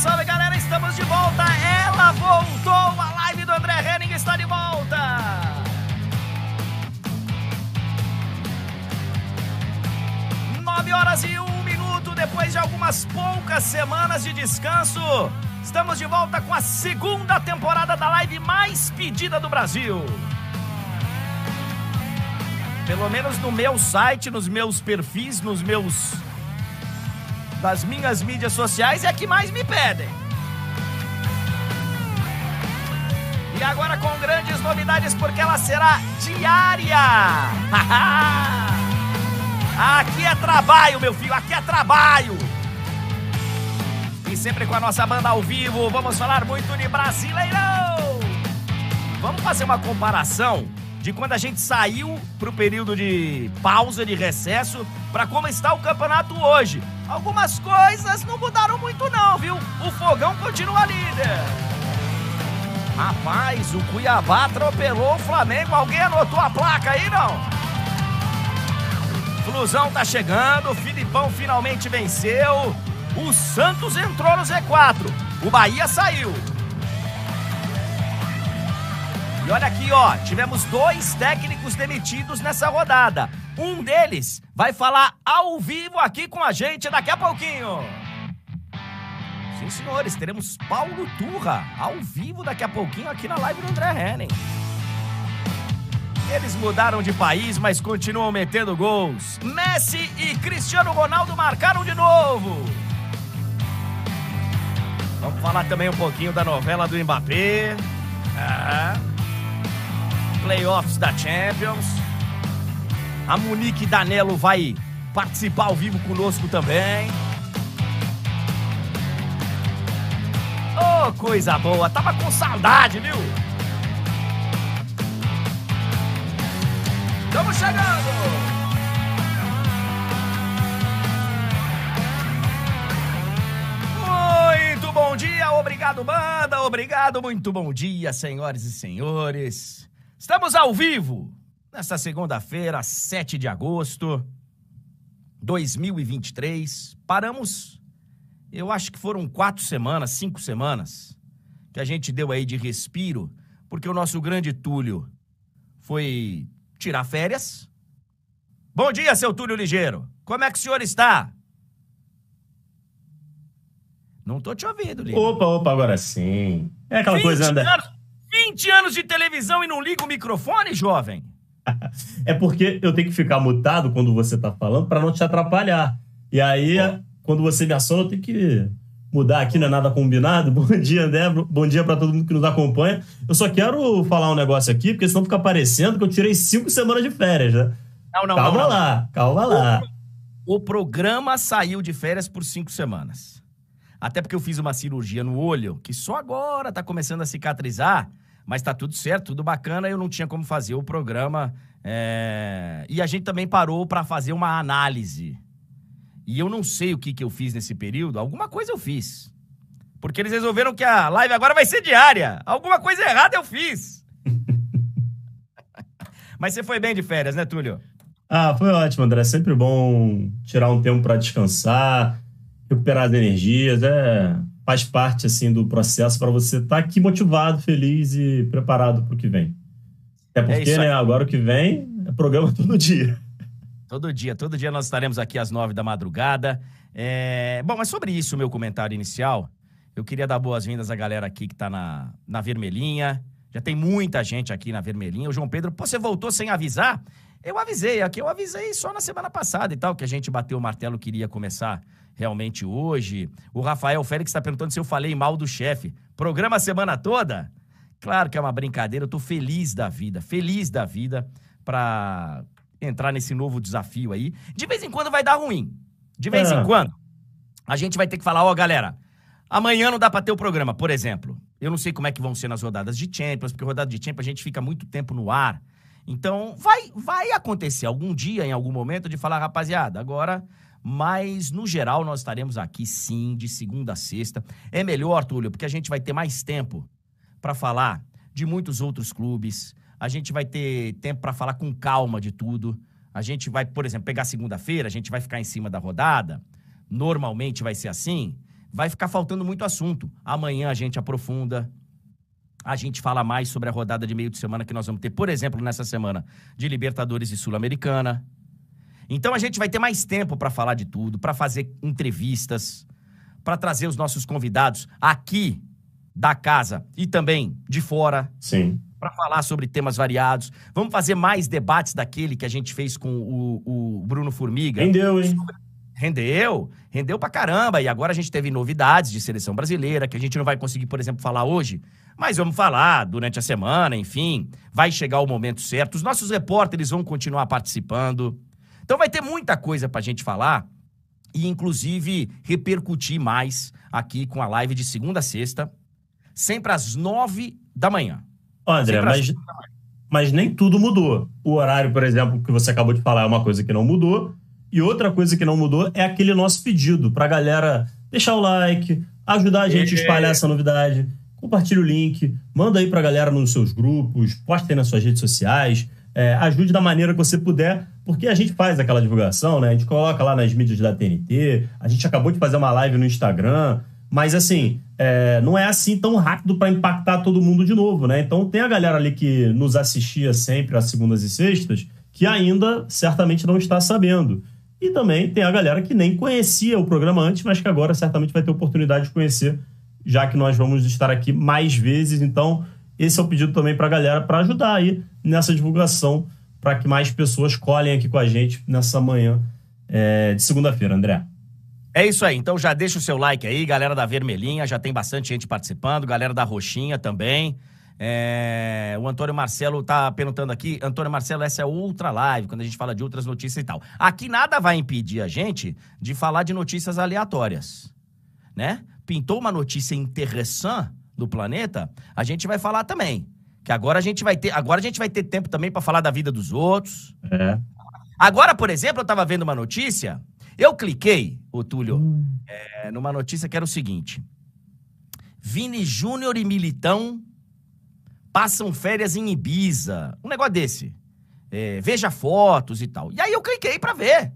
Salve, galera! Estamos de volta! Ela voltou! A live do André Henning está de volta! Nove horas e um minuto depois de algumas poucas semanas de descanso. Estamos de volta com a segunda temporada da live mais pedida do Brasil. Pelo menos no meu site, nos meus perfis, nos meus. Das minhas mídias sociais, é a que mais me pedem. E agora com grandes novidades, porque ela será diária. aqui é trabalho, meu filho, aqui é trabalho. E sempre com a nossa banda ao vivo, vamos falar muito de Brasileirão. Vamos fazer uma comparação de quando a gente saiu pro período de pausa, de recesso, para como está o campeonato hoje. Algumas coisas não mudaram muito não, viu? O Fogão continua líder. Rapaz, o Cuiabá atropelou o Flamengo. Alguém anotou a placa aí, não? Flusão tá chegando, o Filipão finalmente venceu. O Santos entrou no Z4. O Bahia saiu. E olha aqui, ó, tivemos dois técnicos demitidos nessa rodada. Um deles vai falar ao vivo aqui com a gente daqui a pouquinho. Sim, senhores, teremos Paulo Turra ao vivo daqui a pouquinho aqui na live do André Henning. Eles mudaram de país, mas continuam metendo gols. Messi e Cristiano Ronaldo marcaram de novo. Vamos falar também um pouquinho da novela do Mbappé. Ah. Playoffs da Champions. A Monique Danelo vai participar ao vivo conosco também. Oh, coisa boa. Tava com saudade, viu? Estamos chegando! Muito bom dia, obrigado, banda, obrigado, muito bom dia, senhoras e senhores. Estamos ao vivo nesta segunda-feira, 7 de agosto 2023. Paramos, eu acho que foram quatro semanas, cinco semanas, que a gente deu aí de respiro, porque o nosso grande Túlio foi tirar férias. Bom dia, seu Túlio Ligeiro. Como é que o senhor está? Não tô te ouvindo, Ligeiro. Opa, opa, agora sim. É aquela 20 coisa anda. anos, 20 anos de televisão e não liga o microfone, jovem? É porque eu tenho que ficar mutado quando você tá falando pra não te atrapalhar. E aí, quando você me aciona, eu tenho que mudar aqui, não é nada combinado. Bom dia, André. Bom dia pra todo mundo que nos acompanha. Eu só quero falar um negócio aqui, porque senão fica parecendo que eu tirei cinco semanas de férias, né? Não, não, calma não, não. lá, calma lá. O programa saiu de férias por cinco semanas. Até porque eu fiz uma cirurgia no olho, que só agora tá começando a cicatrizar, mas tá tudo certo, tudo bacana, eu não tinha como fazer o programa. é, E a gente também parou para fazer uma análise. E eu não sei o que, que eu fiz nesse período, alguma coisa eu fiz. Porque eles resolveram que a live agora vai ser diária. Alguma coisa errada eu fiz. Mas você foi bem de férias, né, Túlio? Ah, foi ótimo, André. Sempre bom tirar um tempo pra descansar, recuperar as energias. É, faz parte assim do processo para você estar aqui motivado, feliz e preparado para o que vem. Até porque, isso aí. né, agora o que vem é programa todo dia. Todo dia, todo dia nós estaremos aqui às nove da madrugada. É, Bom, mas sobre isso, meu comentário inicial, eu queria dar boas-vindas à galera aqui que tá na, na vermelhinha. Já tem muita gente aqui na vermelhinha. O João Pedro, pô, você voltou sem avisar? Eu avisei, aqui eu avisei só na semana passada e tal, que a gente bateu o martelo que iria começar realmente hoje. O Rafael Félix está perguntando se eu falei mal do chefe. Programa a semana toda? Claro que é uma brincadeira, eu tô feliz da vida, feliz da vida pra entrar nesse novo desafio aí. De vez em quando vai dar ruim. De vez É. em quando. A gente vai ter que falar, ó, galera, amanhã não dá pra ter o programa, por exemplo. Eu não sei como é que vão ser nas rodadas de Champions, porque rodada de Champions a gente fica muito tempo no ar. Então, vai, vai acontecer algum dia, em algum momento, de falar, rapaziada, agora. Mas, no geral, nós estaremos aqui sim, de segunda a sexta. É melhor, Túlio, porque a gente vai ter mais tempo para falar de muitos outros clubes. A gente vai ter tempo para falar com calma de tudo. a gente vai, por exemplo, pegar segunda-feira, a gente vai ficar em cima da rodada, normalmente vai ser assim, vai ficar faltando muito assunto. Amanhã a gente aprofunda, a gente fala mais sobre a rodada de meio de semana que nós vamos ter, por exemplo, nessa semana de Libertadores e Sul-Americana. Então a gente vai ter mais tempo para falar de tudo, para fazer entrevistas, para trazer os nossos convidados aqui da casa e também de fora. Sim. Para falar sobre temas variados. Vamos fazer mais debates daquele que a gente fez com o, o Bruno Formiga. Rendeu, hein? Rendeu, rendeu pra caramba. E agora a gente teve novidades de seleção brasileira, que a gente não vai conseguir, por exemplo, falar hoje, mas vamos falar durante a semana, enfim. Vai chegar o momento certo. Os nossos repórteres vão continuar participando. Então vai ter muita coisa pra gente falar e, inclusive, repercutir mais aqui com a live de segunda a sexta, sempre às nove da manhã. André, mas, mas nem tudo mudou. O horário, por exemplo, que você acabou de falar é uma coisa que não mudou. E outra coisa que não mudou é aquele nosso pedido pra galera deixar o like, ajudar a gente a espalhar essa novidade. Compartilhe o link, manda aí pra galera nos seus grupos, poste aí nas suas redes sociais. É, ajude da maneira que você puder, porque a gente faz aquela divulgação, né? A gente coloca lá nas mídias da TNT, a gente acabou de fazer uma live no Instagram, mas assim, é, não é assim tão rápido para impactar todo mundo de novo, né? Então tem a galera ali que nos assistia sempre às segundas e sextas, que ainda certamente não está sabendo. E também tem a galera que nem conhecia o programa antes, mas que agora certamente vai ter oportunidade de conhecer, já que nós vamos estar aqui mais vezes. Então, esse é o pedido também para a galera para ajudar aí nessa divulgação, para que mais pessoas colhem aqui com a gente nessa manhã é, de segunda-feira, André. É isso aí. Então já deixa o seu like aí, galera da Vermelhinha, já tem bastante gente participando, galera da Roxinha também. É... O Antônio Marcelo tá perguntando aqui, Antônio Marcelo, essa é outra live, quando a gente fala de outras notícias e tal. Aqui nada vai impedir a gente de falar de notícias aleatórias, né? Pintou uma notícia interessante do planeta, a gente vai falar também. Que agora a gente vai ter, agora a gente vai ter tempo também para falar da vida dos outros. É. Agora, por exemplo, eu tava vendo uma notícia eu cliquei, ô Túlio, hum. é, numa notícia que era o seguinte: Vini Júnior e Militão passam férias em Ibiza. Um negócio desse. É, veja fotos e tal. E aí eu cliquei para ver.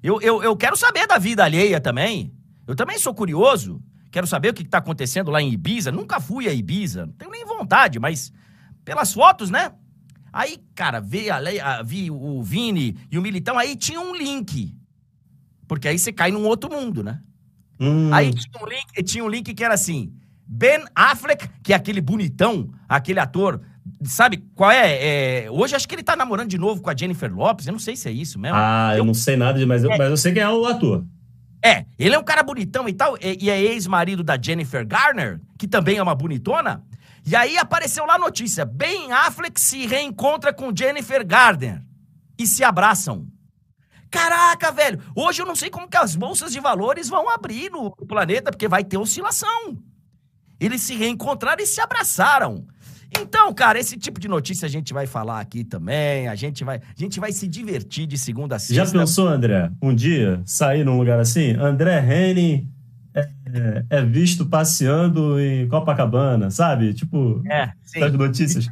Eu, eu, eu quero saber da vida alheia também. Eu também sou curioso. Quero saber o que está acontecendo lá em Ibiza. Nunca fui a Ibiza. Não tenho nem vontade, mas pelas fotos, né? Aí, cara, vi, a, vi o Vini e o Militão, aí tinha um link porque aí você cai num outro mundo, né? Hum. Aí tinha um, link, tinha um link que era assim: Ben Affleck, que é aquele bonitão, aquele ator. Sabe qual é? é? Hoje acho que ele tá namorando de novo com a Jennifer Lopes. Eu não sei se é isso mesmo. Ah, eu, eu não sei nada, mas, eu, é. mas eu sei quem é o ator. É, ele é um cara bonitão e tal, e, e é ex-marido da Jennifer Garner, que também é uma bonitona. E aí apareceu lá a notícia: Ben Affleck se reencontra com Jennifer Garner e se abraçam. Caraca, velho, hoje eu não sei como que as bolsas de valores vão abrir no planeta, porque vai ter oscilação. Eles se reencontraram e se abraçaram. Então, cara, esse tipo de notícia a gente vai falar aqui também. A gente vai, a gente vai se divertir de segunda a sexta. Já pensou, André, um dia sair num lugar assim? André Henning é, é, visto passeando em Copacabana, sabe? Tipo, é, sim. notícias.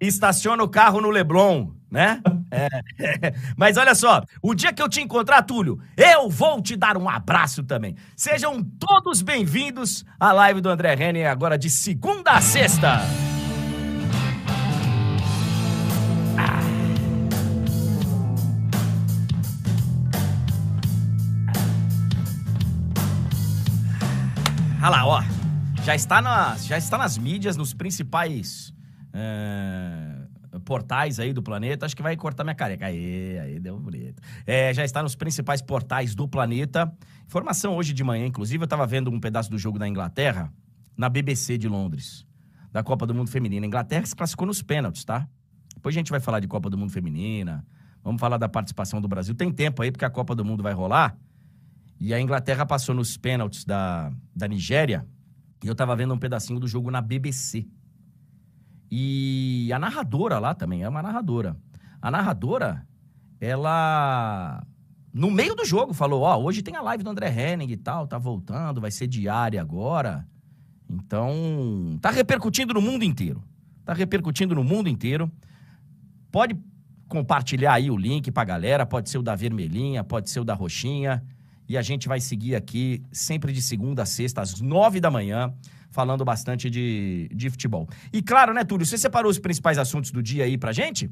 Estaciona o carro no Leblon né? É. Mas olha só, o dia que eu te encontrar, Túlio, eu vou te dar um abraço também. Sejam todos bem-vindos à live do André Henning, agora de segunda a sexta. Olha lá, ó. Já está, nas, já está nas mídias, nos principais. É portais aí do planeta. Acho que vai cortar minha careca. Aí, aí deu bonito. É, já está nos principais portais do planeta. Informação hoje de manhã, inclusive, eu estava vendo um pedaço do jogo da Inglaterra na BBC de Londres, da Copa do Mundo Feminina. A Inglaterra se classificou nos pênaltis, tá? Depois a gente vai falar de Copa do Mundo Feminina. Vamos falar da participação do Brasil. Tem tempo aí, porque a Copa do Mundo vai rolar. E a Inglaterra passou nos pênaltis da, da Nigéria. E eu estava vendo um pedacinho do jogo na BBC. E a narradora lá também é uma narradora. A narradora, ela no meio do jogo falou: Ó, oh, hoje tem a live do André Henning e tal, tá voltando, vai ser diária agora. Então, tá repercutindo no mundo inteiro. Tá repercutindo no mundo inteiro. Pode compartilhar aí o link pra galera. Pode ser o da vermelhinha, pode ser o da roxinha. E a gente vai seguir aqui sempre de segunda a sexta, às nove da manhã, falando bastante de, de futebol. E claro, né, Túlio, você separou os principais assuntos do dia aí pra gente?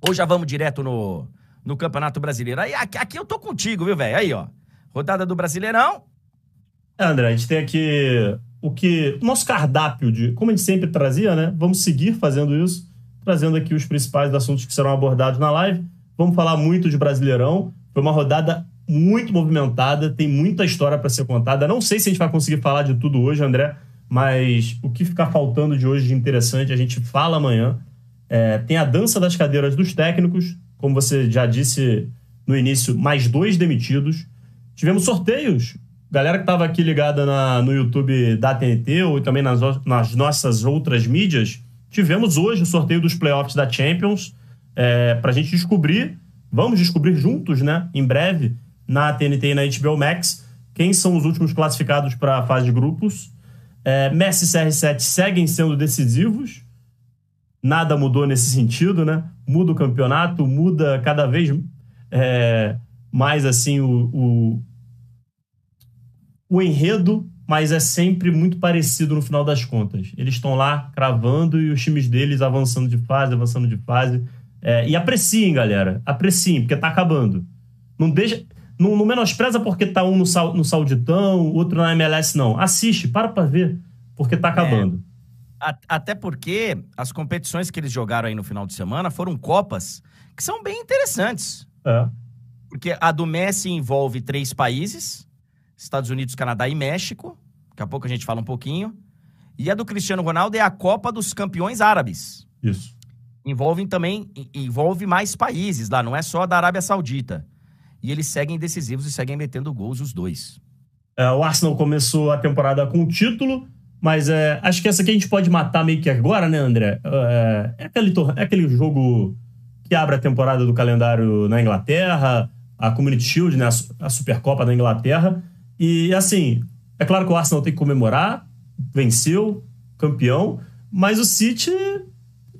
Ou já vamos direto no, no Campeonato Brasileiro? Aí, aqui, aqui eu tô contigo, viu, velho? Aí, ó. Rodada do Brasileirão. É, André, a gente tem aqui o que. O nosso cardápio de. Como a gente sempre trazia, né? Vamos seguir fazendo isso, trazendo aqui os principais assuntos que serão abordados na live. Vamos falar muito de Brasileirão. Foi uma rodada muito movimentada, tem muita história para ser contada. Não sei se a gente vai conseguir falar de tudo hoje, André, mas o que ficar faltando de hoje de interessante a gente fala amanhã. É, tem a dança das cadeiras dos técnicos, como você já disse no início, mais dois demitidos. Tivemos sorteios. Galera que estava aqui ligada na, no YouTube da TNT ou também nas, nas, nossas outras mídias, tivemos hoje o sorteio dos playoffs da Champions é, para a gente descobrir, vamos descobrir juntos, né, em breve, na TNT e na HBO Max, quem são os últimos classificados para a fase de grupos. É, Messi e CR7 seguem sendo decisivos. Nada mudou nesse sentido, né? Muda o campeonato, muda cada vez é, mais assim o, o, o enredo, mas é sempre muito parecido no final das contas. Eles estão lá cravando e os times deles avançando de fase, avançando de fase. É, e apreciem, galera. Apreciem, porque tá acabando. Não deixa. Não, não menospreza porque tá um no, no Sauditão, outro na MLS, não. Assiste, para pra ver, porque tá acabando. É, até porque as competições que eles jogaram aí no final de semana foram Copas que são bem interessantes. É. Porque a do Messi envolve três países: Estados Unidos, Canadá e México. Daqui a pouco a gente fala um pouquinho. E a do Cristiano Ronaldo é a Copa dos Campeões Árabes. Isso. Envolve também envolve mais países lá, não é só da Arábia Saudita. E eles seguem decisivos e seguem metendo gols os dois. É, o Arsenal começou a temporada com o título, mas é, acho que essa aqui a gente pode matar meio que agora, né, André? É, é aquele, é aquele jogo que abre a temporada do calendário na Inglaterra, a Community Shield, né, a Supercopa da Inglaterra. E assim, é claro que o Arsenal tem que comemorar, venceu, campeão, mas o City,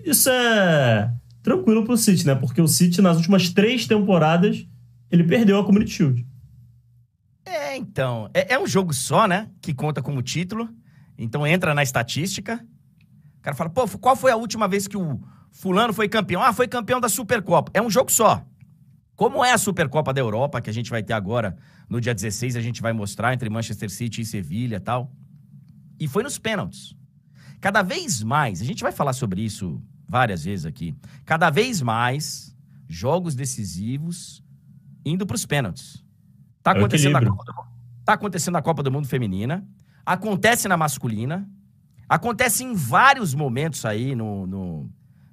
isso é tranquilo pro City, né? Porque o City, nas últimas três temporadas, ele perdeu a Community Shield. É, então. É, é, um jogo só, né? Que conta como título. Então entra na estatística. O cara fala, pô, qual foi a última vez que o fulano foi campeão? Ah, foi campeão da Supercopa. É um jogo só. Como é a Supercopa da Europa, que a gente vai ter agora no dia 16, a gente vai mostrar entre Manchester City e Sevilha e tal. E foi nos pênaltis. Cada vez mais, a gente vai falar sobre isso várias vezes aqui. Cada vez mais jogos decisivos indo para os pênaltis. Tá é acontecendo, na Copa do, tá acontecendo na Copa do Mundo Feminina, acontece na masculina, acontece em vários momentos aí no, no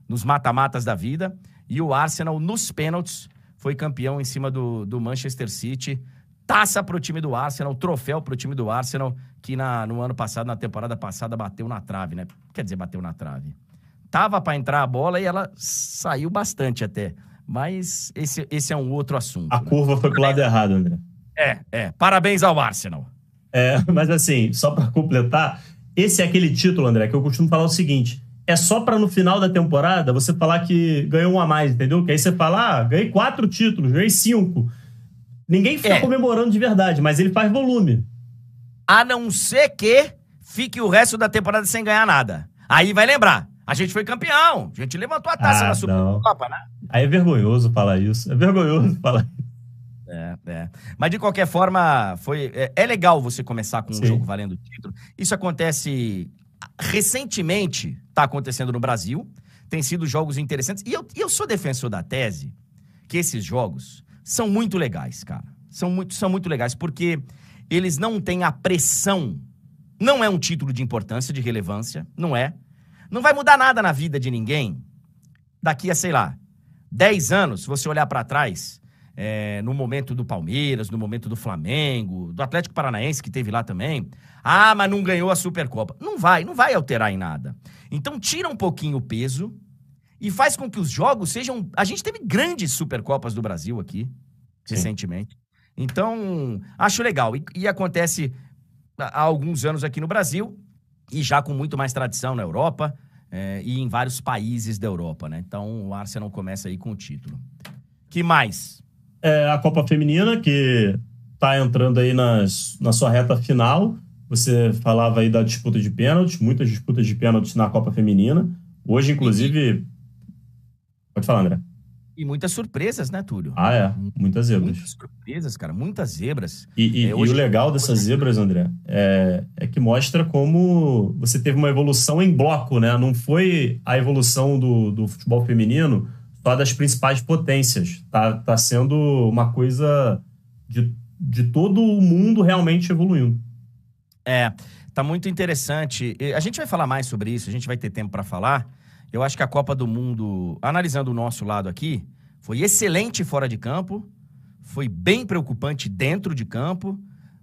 nos mata-matas da vida, e o Arsenal, nos pênaltis, foi campeão em cima do, do Manchester City. Taça pro time do Arsenal, troféu pro time do Arsenal, que na, no ano passado, na temporada passada, bateu na trave, né? Quer dizer, bateu na trave. Tava para entrar a bola e ela saiu bastante até. Mas esse, esse é um outro assunto. A né? curva foi pro lado errado, André. É, é. Parabéns ao Arsenal. É, mas assim, só para completar, esse é aquele título, André, que eu costumo falar o seguinte: é só para no final da temporada você falar que ganhou um a mais, entendeu? Que aí você fala, ah, ganhei quatro títulos, ganhei cinco. Ninguém fica é. comemorando de verdade, mas ele faz volume. A não ser que fique o resto da temporada sem ganhar nada. Aí vai lembrar. A gente foi campeão. A gente levantou a taça ah, na Supercopa, né? Aí é vergonhoso falar isso. É vergonhoso falar isso. É, é. Mas de qualquer forma, foi, é, é legal você começar com Sim. um jogo valendo título. Isso acontece recentemente, está acontecendo no Brasil. Tem sido jogos interessantes. E eu, eu sou defensor da tese que esses jogos são muito legais, cara. São muito, são muito legais, porque eles não têm a pressão. Não é um título de importância, de relevância, não é. Não vai mudar nada na vida de ninguém daqui a, sei lá, 10 anos, se você olhar para trás, é, no momento do Palmeiras, no momento do Flamengo, do Atlético Paranaense, que teve lá também. Ah, mas não ganhou a Supercopa. Não vai, não vai alterar em nada. Então tira um pouquinho o peso e faz com que os jogos sejam. A gente teve grandes Supercopas do Brasil aqui, Sim. recentemente. Então, acho legal. E, e acontece há alguns anos aqui no Brasil e já com muito mais tradição na Europa. é, e em vários países da Europa, né? Então o Arsenal começa aí com o título. Que mais? É a Copa Feminina, que tá entrando aí nas, na sua reta final. Você falava aí da disputa de pênaltis, muitas disputas de pênaltis na Copa Feminina. Hoje, inclusive. Pode falar, André. E muitas surpresas, né, Túlio? Ah, é. Muitas zebras. Muitas surpresas, cara. Muitas zebras. E, e, é, e o legal dessas zebras, André, é, é, que mostra como você teve uma evolução em bloco, né? Não foi a evolução do, do futebol feminino só das principais potências. Tá, tá sendo uma coisa de, de todo o mundo realmente evoluindo. É, tá muito interessante. A gente vai falar mais sobre isso, a gente vai ter tempo para falar. Eu acho que a Copa do Mundo, analisando o nosso lado aqui, foi excelente fora de campo, foi bem preocupante dentro de campo,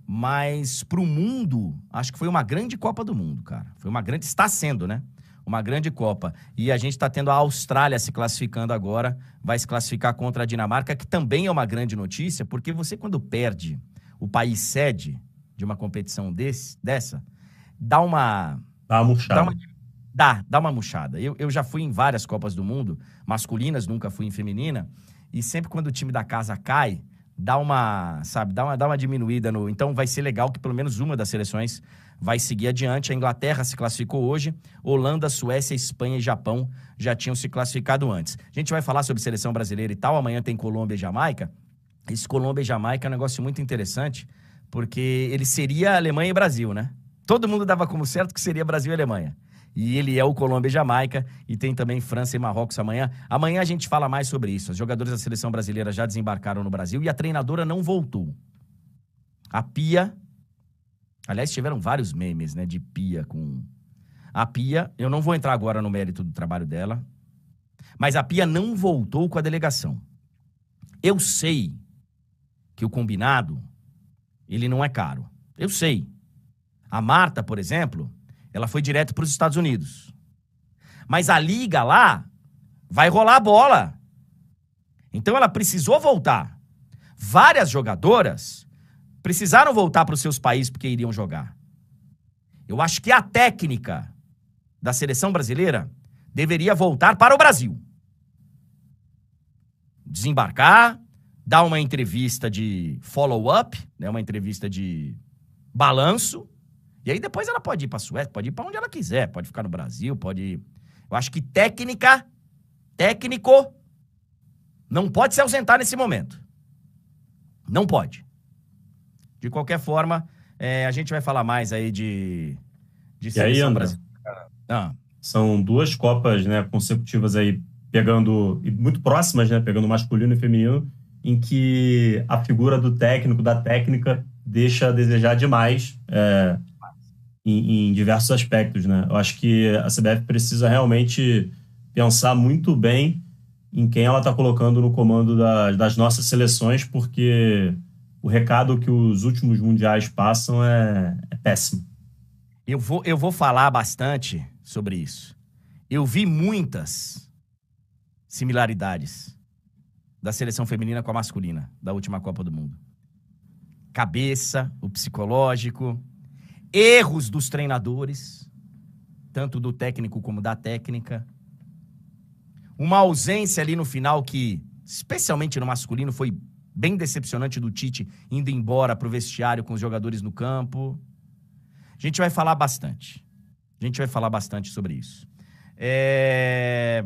mas para o mundo, acho que foi uma grande Copa do Mundo, cara. Foi uma grande, está sendo, né? Uma grande Copa. E a gente está tendo a Austrália se classificando agora, vai se classificar contra a Dinamarca, que também é uma grande notícia, porque você, quando perde o país sede de uma competição desse, dessa, dá uma. Dá uma murchada. Dá uma, Dá, dá uma murchada. Eu, eu já fui em várias Copas do Mundo, masculinas, nunca fui em feminina, e sempre quando o time da casa cai, dá uma, sabe, dá uma, dá uma diminuída no. Então vai ser legal que pelo menos uma das seleções vai seguir adiante. A Inglaterra se classificou hoje, Holanda, Suécia, Espanha e Japão já tinham se classificado antes. A gente vai falar sobre seleção brasileira e tal. Amanhã tem Colômbia e Jamaica. Esse Colômbia e Jamaica é um negócio muito interessante, porque ele seria Alemanha e Brasil, né? Todo mundo dava como certo que seria Brasil e Alemanha. E ele é o Colômbia e Jamaica. E tem também França e Marrocos amanhã. Amanhã a gente fala mais sobre isso. Os jogadores da seleção brasileira já desembarcaram no Brasil e a treinadora não voltou. A Pia. Aliás, tiveram vários memes, né? De Pia com. A Pia, eu não vou entrar agora no mérito do trabalho dela, mas a Pia não voltou com a delegação. Eu sei que o combinado, ele não é caro. Eu sei. A Marta, por exemplo, ela foi direto para os Estados Unidos. Mas a liga lá vai rolar a bola. Então ela precisou voltar. Várias jogadoras precisaram voltar para os seus países porque iriam jogar. Eu acho que a técnica da seleção brasileira deveria voltar para o Brasil. Desembarcar, dar uma entrevista de follow-up, né, uma entrevista de balanço, e aí depois ela pode ir para Suécia, pode ir para onde ela quiser, pode ficar no Brasil, pode ir. Eu acho que técnica, técnico, não pode se ausentar nesse momento. Não pode. De qualquer forma, é, a gente vai falar mais aí de, de e aí, André, ah. São duas Copas né, consecutivas aí, pegando, muito próximas, né? Pegando masculino e feminino, em que a figura do técnico, da técnica, deixa a desejar demais. É, em, em, diversos aspectos, né? Eu acho que a CBF precisa realmente pensar muito bem em quem ela está colocando no comando da, das nossas seleções, porque o recado que os últimos mundiais passam é, é péssimo. Eu vou, eu vou falar bastante sobre isso. Eu vi muitas similaridades da seleção feminina com a masculina da última Copa do Mundo. Cabeça, o psicológico, erros dos treinadores, tanto do técnico como da técnica. Uma ausência ali no final que, especialmente no masculino, foi bem decepcionante do Tite indo embora para o vestiário com os jogadores no campo. A gente vai falar bastante. A gente vai falar bastante sobre isso. É...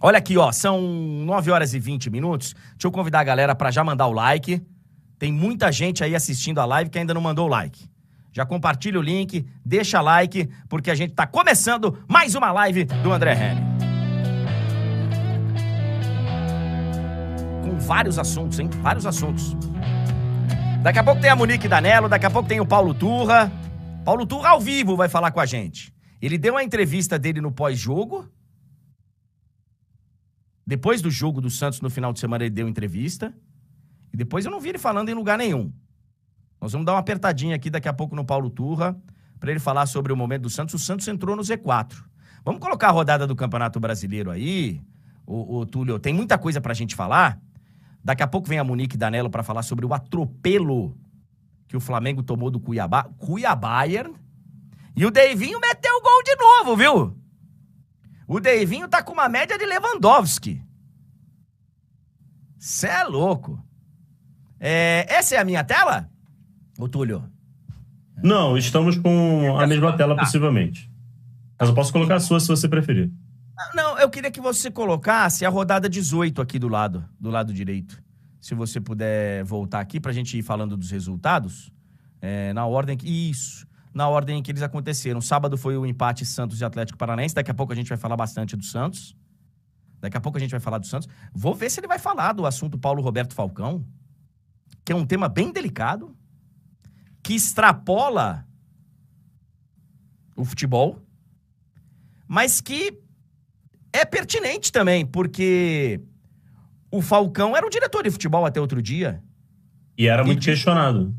Olha aqui, ó, são 9 horas e 20 minutos. Deixa eu convidar a galera para já mandar o like. Tem muita gente aí assistindo a live que ainda não mandou o like. Já compartilha o link, deixa like, porque a gente está começando mais uma live do André Henry. Com vários assuntos, hein? Vários assuntos. Daqui a pouco tem a Monique Danello, daqui a pouco tem o Paulo Turra. Paulo Turra ao vivo vai falar com a gente. Ele deu uma entrevista dele no pós-jogo. Depois do jogo do Santos no final de semana ele deu entrevista. E depois eu não vi ele falando em lugar nenhum. Nós vamos dar uma apertadinha aqui daqui a pouco no Paulo Turra, para ele falar sobre o momento do Santos. O Santos entrou no Z4. Vamos colocar a rodada do Campeonato Brasileiro aí, o, o Túlio. Tem muita coisa para a gente falar. Daqui a pouco vem a Monique Danello para falar sobre o atropelo que o Flamengo tomou do Cuiabá. Cuiabá. E o Deivinho meteu o gol de novo, viu? O Deivinho tá com uma média de Lewandowski. Cê é louco. É, essa é a minha tela? Ô, Túlio? Não, estamos com a mesma tela, possivelmente. Mas eu posso colocar a sua se você preferir. Não, eu queria que você colocasse a rodada 18 aqui do lado, do lado direito. Se você puder voltar aqui pra gente ir falando dos resultados. É, na ordem que. Isso. Na ordem que eles aconteceram. Sábado foi o empate Santos e Atlético Paranaense. Daqui a pouco a gente vai falar bastante do Santos. Daqui a pouco a gente vai falar do Santos. Vou ver se ele vai falar do assunto Paulo Roberto Falcão, que é um tema bem delicado, que extrapola o futebol, mas que é pertinente também, porque o Falcão era o diretor de futebol até outro dia. E era muito E- questionado.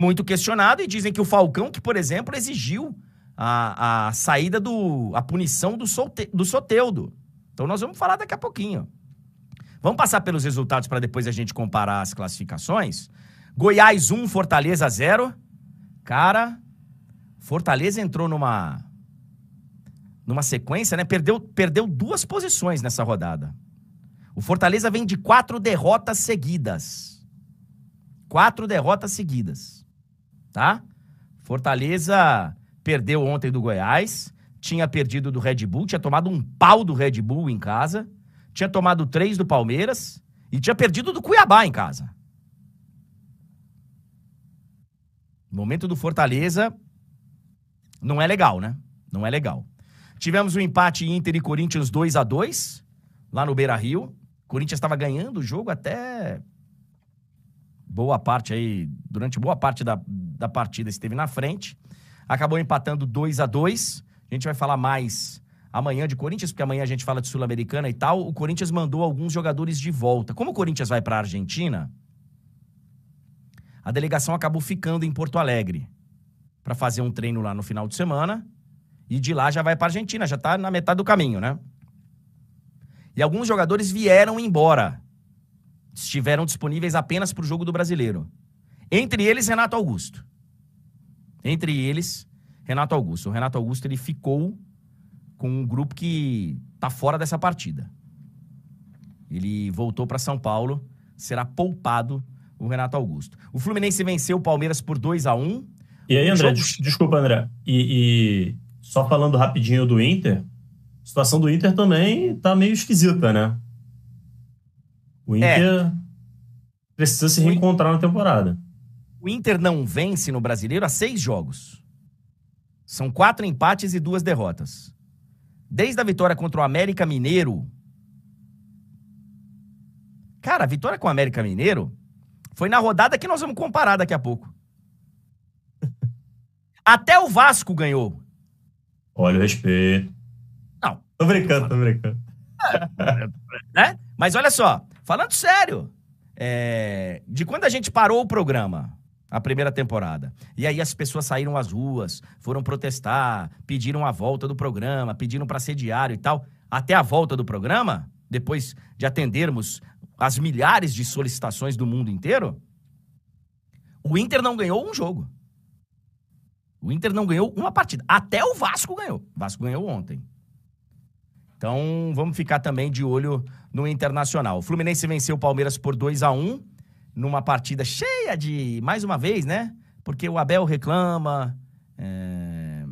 Muito questionado, e dizem que o Falcão, que, por exemplo, exigiu a, a saída do. a punição do, Solte, do Soteudo. Então nós vamos falar daqui a pouquinho. Vamos passar pelos resultados para depois a gente comparar as classificações. Goiás 1, Fortaleza 0. Cara, Fortaleza entrou numa numa sequência, né? Perdeu, perdeu duas posições nessa rodada. O Fortaleza vem de quatro derrotas seguidas. Quatro derrotas seguidas. Tá? Fortaleza perdeu ontem do Goiás, tinha perdido do Red Bull, tinha tomado um pau do Red Bull em casa, tinha tomado três do Palmeiras e tinha perdido do Cuiabá em casa. O momento do Fortaleza não é legal, né? Não é legal. Tivemos o empate Inter e Corinthians 2 a 2 lá no Beira-Rio. Corinthians estava ganhando o jogo até boa parte aí, durante boa parte da, da partida esteve na frente. Acabou empatando 2 a 2 A gente vai falar mais amanhã de Corinthians, porque amanhã a gente fala de Sul-Americana e tal. O Corinthians mandou alguns jogadores de volta. Como o Corinthians vai para a Argentina, a delegação acabou ficando em Porto Alegre para fazer um treino lá no final de semana. E de lá já vai para Argentina, já tá na metade do caminho, né? E alguns jogadores vieram embora. Estiveram disponíveis apenas para o jogo do brasileiro. Entre eles, Renato Augusto. Entre eles, Renato Augusto. O Renato Augusto ele ficou com um grupo que tá fora dessa partida. Ele voltou para São Paulo, será poupado o Renato Augusto. O Fluminense venceu o Palmeiras por 2 a 1 E aí, André, jogo- des- desculpa, André. E, e só falando rapidinho do Inter, a situação do Inter também tá meio esquisita, né? O Inter precisa se É. O In- reencontrar na temporada. O Inter não vence no brasileiro há seis jogos. São quatro empates e duas derrotas. Desde a vitória contra o América Mineiro. Cara, a vitória com o América Mineiro foi na rodada que nós vamos comparar daqui a pouco. Até o Vasco ganhou. Olha o respeito. Não. Tô brincando, tô brincando. né? Mas olha só, falando sério, é, de quando a gente parou o programa, a primeira temporada, e aí as pessoas saíram às ruas, foram protestar, pediram a volta do programa, pediram para ser diário e tal, até a volta do programa, depois de atendermos as milhares de solicitações do mundo inteiro, o Inter não ganhou um jogo. O Inter não ganhou uma partida. Até o Vasco ganhou. O Vasco ganhou ontem. Então, vamos ficar também de olho no Internacional. O Fluminense venceu o Palmeiras por 2 a 1 numa partida cheia de, mais uma vez, né? Porque o Abel reclama, é,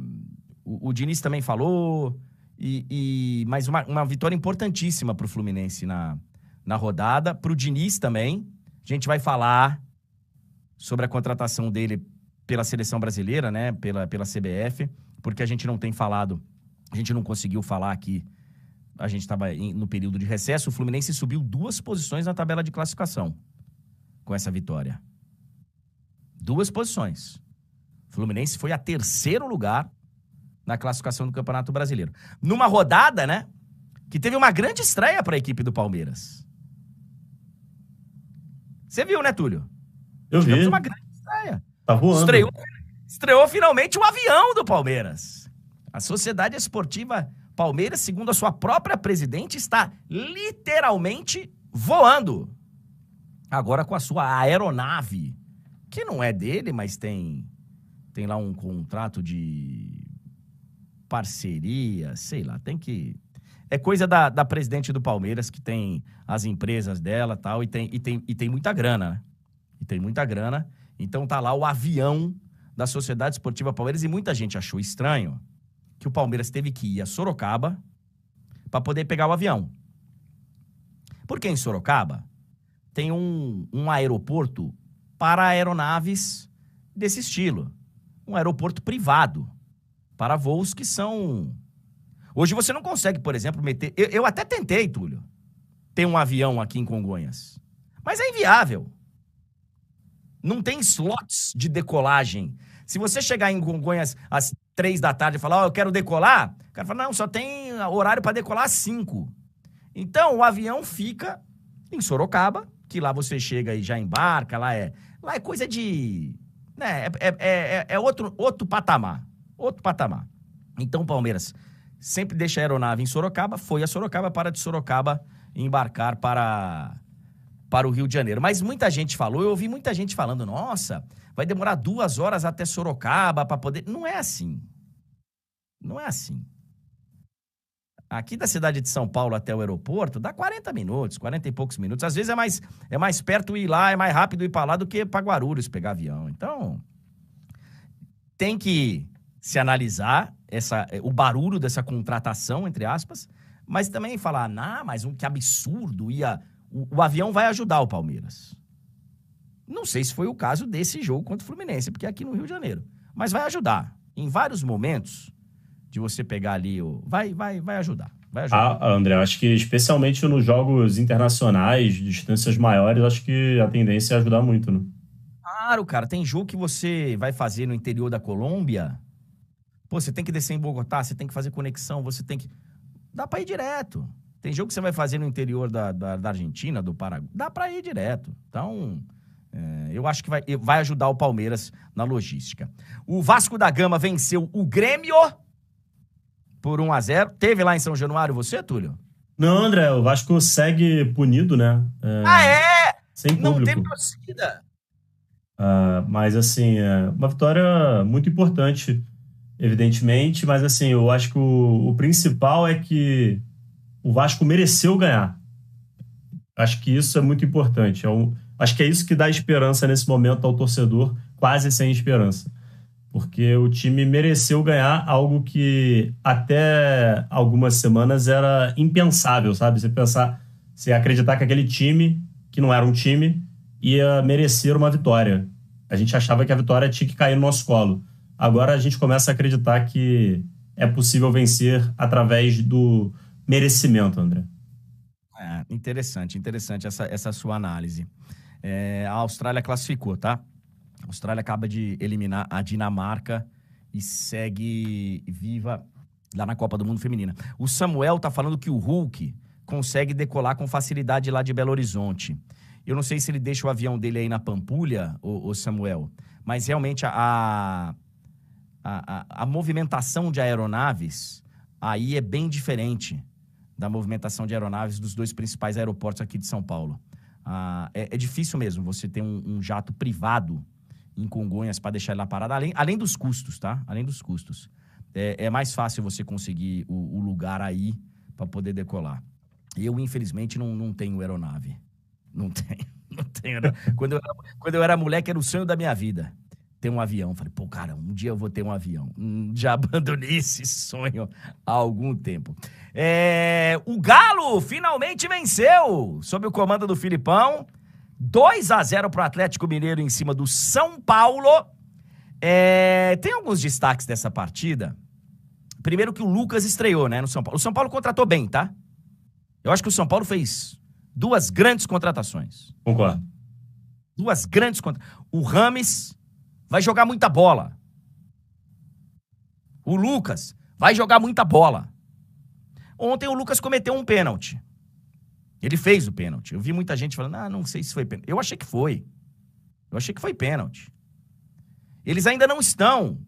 o, o Diniz também falou, e, e mas uma, uma vitória importantíssima para o Fluminense na, na rodada. Para o Diniz também. A gente vai falar sobre a contratação dele pela seleção brasileira, né? Pela, pela CBF, porque a gente não tem falado, a gente não conseguiu falar aqui a gente estava no período de recesso, o Fluminense subiu duas posições na tabela de classificação com essa vitória. Duas posições. O Fluminense foi a terceiro lugar na classificação do Campeonato Brasileiro. Numa rodada, né, que teve uma grande estreia para a equipe do Palmeiras. Você viu, né, Túlio? Eu vi. Tivemos uma grande estreia. Tá voando. Estreou, estreou finalmente o avião do Palmeiras. A Sociedade Esportiva Palmeiras, segundo a sua própria presidente, está literalmente voando. Agora com a sua aeronave, que não é dele, mas tem tem lá um contrato de parceria, sei lá, tem que é coisa da, da presidente do Palmeiras, que tem as empresas dela tal, e tem, e, tem, e tem muita grana, né? E tem muita grana. Então tá lá o avião da Sociedade Esportiva Palmeiras, e muita gente achou estranho que o Palmeiras teve que ir a Sorocaba para poder pegar o avião. Porque em Sorocaba tem um, um aeroporto para aeronaves desse estilo. Um aeroporto privado para voos que são. Hoje você não consegue, por exemplo, meter. Eu, eu até tentei, Túlio, ter um avião aqui em Congonhas. Mas é inviável. Não tem slots de decolagem. Se você chegar em Congonhas às três da tarde e falar, ó, oh, eu quero decolar, o cara fala, não, só tem horário para decolar às cinco. Então, o avião fica em Sorocaba, que lá você chega e já embarca, lá é, lá é coisa de, né, é, é, é, é outro, outro patamar, outro patamar. Então, Palmeiras sempre deixa a aeronave em Sorocaba, foi a Sorocaba para de Sorocaba embarcar para, para o Rio de Janeiro. Mas muita gente falou, eu ouvi muita gente falando, nossa, vai demorar duas horas até Sorocaba para poder... Não é assim. Não é assim. Aqui da cidade de São Paulo até o aeroporto dá 40 minutos, 40 e poucos minutos. Às vezes é mais, é mais perto ir lá, é mais rápido ir para lá do que para Guarulhos pegar avião. Então, tem que se analisar essa, o barulho dessa contratação, entre aspas, mas também falar, nah, mas um que absurdo, ia, o, o avião vai ajudar o Palmeiras. Não sei se foi o caso desse jogo contra o Fluminense, porque é aqui no Rio de Janeiro. Mas vai ajudar. Em vários momentos, de você pegar ali o. Vai, vai, vai ajudar. Vai ajudar. Ah, André, acho que especialmente nos jogos internacionais, distâncias maiores, acho que a tendência é ajudar muito, né? Claro, cara. Tem jogo que você vai fazer no interior da Colômbia. Pô, você tem que descer em Bogotá, você tem que fazer conexão, você tem que. Dá pra ir direto. Tem jogo que você vai fazer no interior da, da, da Argentina, do Paraguai. Dá pra ir direto. Então. É, eu acho que vai, vai ajudar o Palmeiras na logística. O Vasco da Gama venceu o Grêmio por 1 a 0 Teve lá em São Januário você, Túlio? Não, André, o Vasco segue punido, né? É, ah, é? Sem público. Não tem torcida. Ah, mas, assim, é uma vitória muito importante, evidentemente. Mas, assim, eu acho que o, o principal é que o Vasco mereceu ganhar. Acho que isso é muito importante. É acho que é isso que dá esperança nesse momento ao torcedor, quase sem esperança porque o time mereceu ganhar algo que até algumas semanas era impensável, sabe? Você pensar, você acreditar que aquele time, que não era um time, ia merecer uma vitória. A gente achava que a vitória tinha que cair no nosso colo. Agora a gente começa a acreditar que é possível vencer através do merecimento, André. É, interessante, interessante essa, essa sua análise. É, a Austrália classificou, tá? A Austrália acaba de eliminar a Dinamarca e segue viva lá na Copa do Mundo Feminina. O Samuel tá falando que o Hulk consegue decolar com facilidade lá de Belo Horizonte. Eu não sei se ele deixa o avião dele aí na Pampulha, o, Samuel, mas realmente a, a, a, a, movimentação de aeronaves aí é bem diferente da movimentação de aeronaves dos dois principais aeroportos aqui de São Paulo. Ah, é, é, difícil mesmo você ter um, um jato privado em Congonhas para deixar ele lá parado, além, além dos custos, tá? Além dos custos. É, é mais fácil você conseguir o, o lugar aí para poder decolar. Eu, infelizmente, não, não tenho aeronave. Não tenho. Não tenho. Quando eu, quando eu era moleque, era o sonho da minha vida. Ter um avião. Falei, pô, cara, um dia eu vou ter um avião. Hum, já abandonei esse sonho há algum tempo. É, o Galo finalmente venceu, sob o comando do Filipão. 2 a 0 para o Atlético Mineiro em cima do São Paulo. É, tem alguns destaques dessa partida. Primeiro que o Lucas estreou, né, no São Paulo. O São Paulo contratou bem, tá? Eu acho que o São Paulo fez duas grandes contratações. Concordo. Duas grandes contratações. O Rames vai jogar muita bola. O Lucas vai jogar muita bola. Ontem o Lucas cometeu um pênalti. Ele fez o pênalti. Eu vi muita gente falando, ah, não sei se foi pênalti. Eu achei que foi. Eu achei que foi pênalti. Eles ainda não estão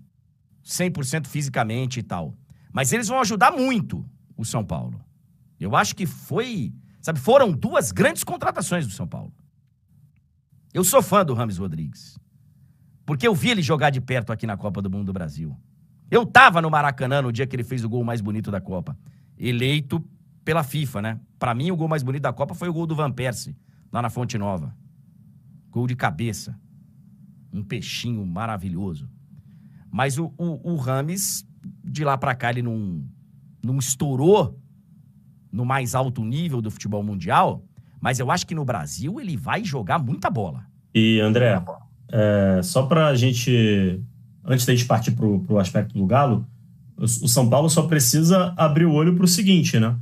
100% fisicamente e tal. Mas eles vão ajudar muito o São Paulo. Eu acho que foi. Sabe, foram duas grandes contratações do São Paulo. Eu sou fã do Rames Rodrigues. Porque eu vi ele jogar de perto aqui na Copa do Mundo do Brasil. Eu tava no Maracanã no dia que ele fez o gol mais bonito da Copa. Eleito pela FIFA, né? Para mim, o gol mais bonito da Copa foi o gol do Van Persie, lá na Fonte Nova. Gol de cabeça. Um peixinho maravilhoso. Mas o, o, o Rames, de lá para cá, ele não, não estourou no mais alto nível do futebol mundial, mas eu acho que no Brasil ele vai jogar muita bola. E, André, é, só para a gente, antes da gente partir para o aspecto do Galo, o, o São Paulo só precisa abrir o olho para o seguinte, né?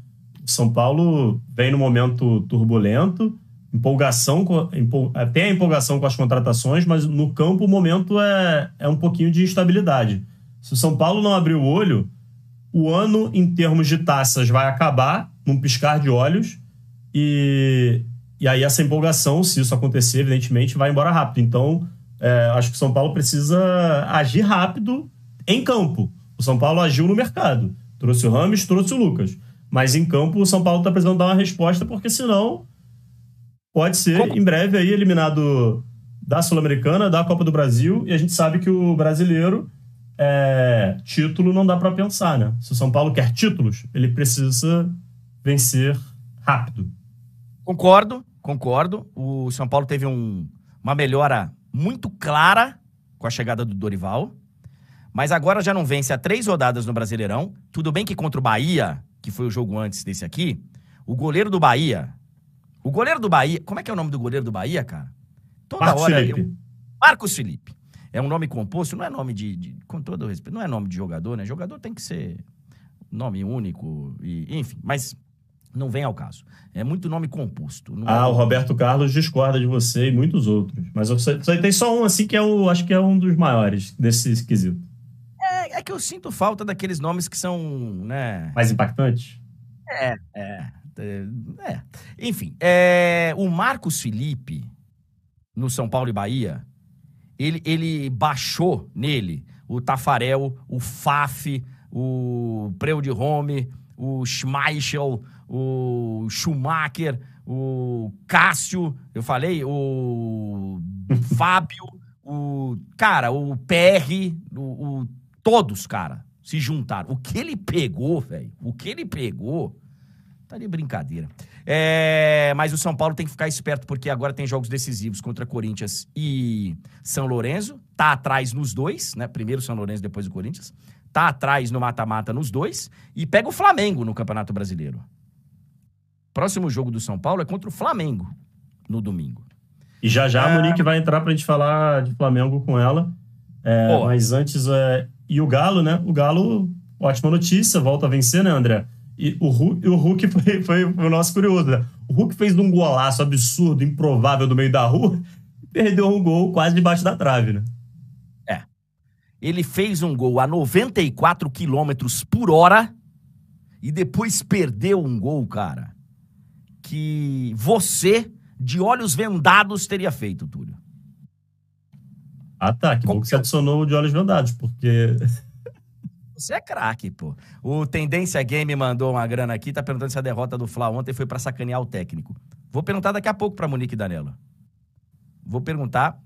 O São Paulo vem no momento turbulento, empolgação, empol, é, tem a empolgação com as contratações, mas no campo o momento é, é um pouquinho de instabilidade. Se o São Paulo não abrir o olho, o ano em termos de taças vai acabar num piscar de olhos e, e aí essa empolgação, se isso acontecer, evidentemente, vai embora rápido. Então, é, acho que o São Paulo precisa agir rápido em campo. O São Paulo agiu no mercado. Trouxe o Rames, trouxe o Lucas. Mas em campo, o São Paulo está precisando dar uma resposta, porque senão pode ser, Como? em breve, aí, eliminado da Sul-Americana, da Copa do Brasil. E a gente sabe que o brasileiro, é, título não dá para pensar, né? Se o São Paulo quer títulos, ele precisa vencer rápido. Concordo, concordo. O São Paulo teve um, uma melhora muito clara com a chegada do Dorival. Mas agora já não vence há três rodadas no Brasileirão. Tudo bem que contra o Bahia, que foi o jogo antes desse aqui, o goleiro do Bahia. O goleiro do Bahia. Como é que é o nome do goleiro do Bahia, cara? Toda Marcos hora. Felipe. Eu, Marcos Felipe. É um nome composto, não é nome de, de, Com todo respeito, não é nome de jogador, né? Jogador tem que ser nome único, e, enfim. Mas não vem ao caso. É muito nome composto. ah, é... o Roberto Carlos discorda de você e muitos outros. Mas sei, tem só um assim que é o, acho que é um dos maiores desse quesito. É, é que eu sinto falta daqueles nomes que são, né? Mais impactantes? É, é. É. é. Enfim, é, o Marcos Felipe, no São Paulo e Bahia, ele, ele baixou nele o Tafarel, o Faf, o Preu de Home, o Schmeichel, o Schumacher, o Cássio, eu falei, o Fábio, o. Cara, o PR, o, o, todos, cara, se juntaram. O que ele pegou, velho, o que ele pegou. Tá de brincadeira. É, mas o São Paulo tem que ficar esperto, porque agora tem jogos decisivos contra Corinthians e São Lourenço. Tá atrás nos dois, né? Primeiro São Lourenço, depois o Corinthians. Tá atrás no mata-mata nos dois. E pega o Flamengo no Campeonato Brasileiro. Próximo jogo do São Paulo é contra o Flamengo, no domingo. E já já é... a Monique vai entrar pra gente falar de Flamengo com ela. É, mas antes, é... e o Galo, né? O Galo, ótima notícia, volta a vencer, né, André? E o Hulk, o Hulk foi, foi, o nosso curioso, né? O Hulk fez um golaço absurdo, improvável no meio da rua, e perdeu um gol quase debaixo da trave, né? É. Ele fez um gol a 94 quilômetros por hora e depois perdeu um gol, cara que você, de olhos vendados, teria feito, Túlio? Ah, tá. Que bom que você adicionou de olhos vendados, porque. Você é craque, pô. O Tendência Game mandou uma grana aqui, tá perguntando se a derrota do Fla ontem foi para sacanear o técnico. Vou perguntar daqui a pouco pra Monique Danelo. Vou perguntar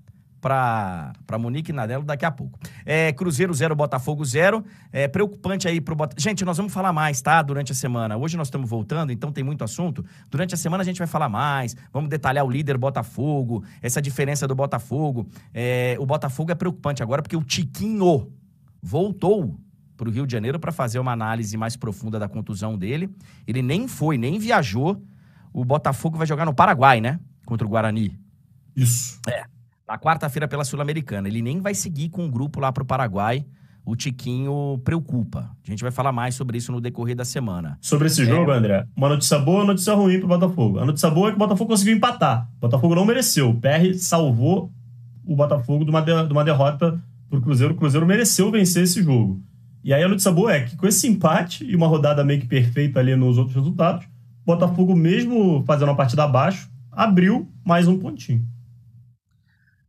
para Monique Nadelo daqui a pouco. É, Cruzeiro 0, Botafogo 0. É preocupante aí pro Botafogo. Gente, nós vamos falar mais, tá? Durante a semana. Hoje nós estamos voltando, então tem muito assunto. Durante a semana a gente vai falar mais. Vamos detalhar o líder Botafogo, essa diferença do Botafogo. É, o Botafogo é preocupante agora porque o Tiquinho voltou para o Rio de Janeiro para fazer uma análise mais profunda da contusão dele. Ele nem foi, nem viajou. O Botafogo vai jogar no Paraguai, né? Contra o Guarani. Isso. É na quarta-feira pela Sul-Americana. Ele nem vai seguir com o grupo lá para o Paraguai. O Tiquinho preocupa. A gente vai falar mais sobre isso no decorrer da semana. Sobre esse é... jogo, André, uma notícia boa e uma notícia ruim pro Botafogo. A notícia boa é que o Botafogo conseguiu empatar. O Botafogo não mereceu. O PR salvou o Botafogo de uma, de, de uma derrota pro Cruzeiro. O Cruzeiro mereceu vencer esse jogo. E aí a notícia boa é que com esse empate e uma rodada meio que perfeita ali nos outros resultados, o Botafogo, mesmo fazendo uma partida abaixo, abriu mais um pontinho.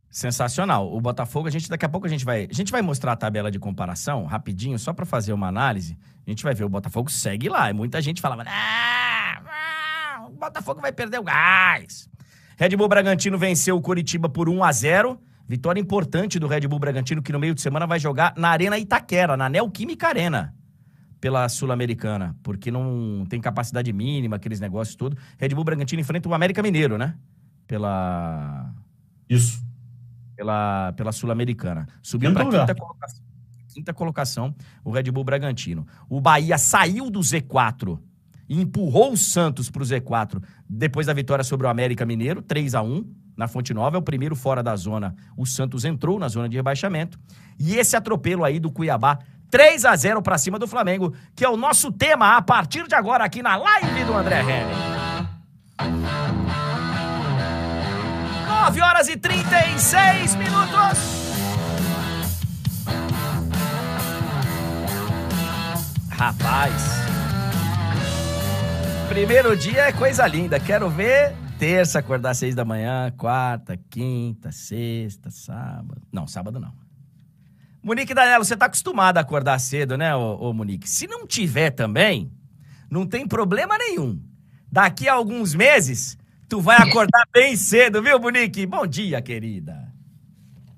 Sensacional. O Botafogo, a gente daqui a pouco a gente vai, a gente vai mostrar a tabela de comparação rapidinho, só para fazer uma análise. A gente vai ver o Botafogo segue lá. E muita gente falava: ah, ah, o Botafogo vai perder o gás. Red Bull Bragantino venceu o Coritiba por 1 a 0. Vitória importante do Red Bull Bragantino que no meio de semana vai jogar na Arena Itaquera, na Neoquímica Arena. pela Sul-Americana, porque não tem capacidade mínima, aqueles negócios tudo. Red Bull Bragantino enfrenta o América Mineiro, né? Pela. Isso. Pela, pela Sul-Americana. Subiu para quinta colocação. Quinta colocação, o Red Bull Bragantino. O Bahia saiu do Z4 e empurrou o Santos para o Z4 depois da vitória sobre o América Mineiro, 3 a 1 na Fonte Nova, é o primeiro fora da zona. O Santos entrou na zona de rebaixamento. E esse atropelo aí do Cuiabá 3 a 0 para cima do Flamengo, que é o nosso tema a partir de agora aqui na live do André Henning. 9 horas e 36 minutos. Rapaz. Primeiro dia é coisa linda. Quero ver terça acordar seis da manhã, quarta, quinta, sexta, sábado. Não, sábado não. Monique Danilo, você tá acostumado a acordar cedo, né, ô, ô, Monique? Se não tiver também, não tem problema nenhum. Daqui a alguns meses, tu vai acordar bem cedo, viu, Monique? Bom dia, querida.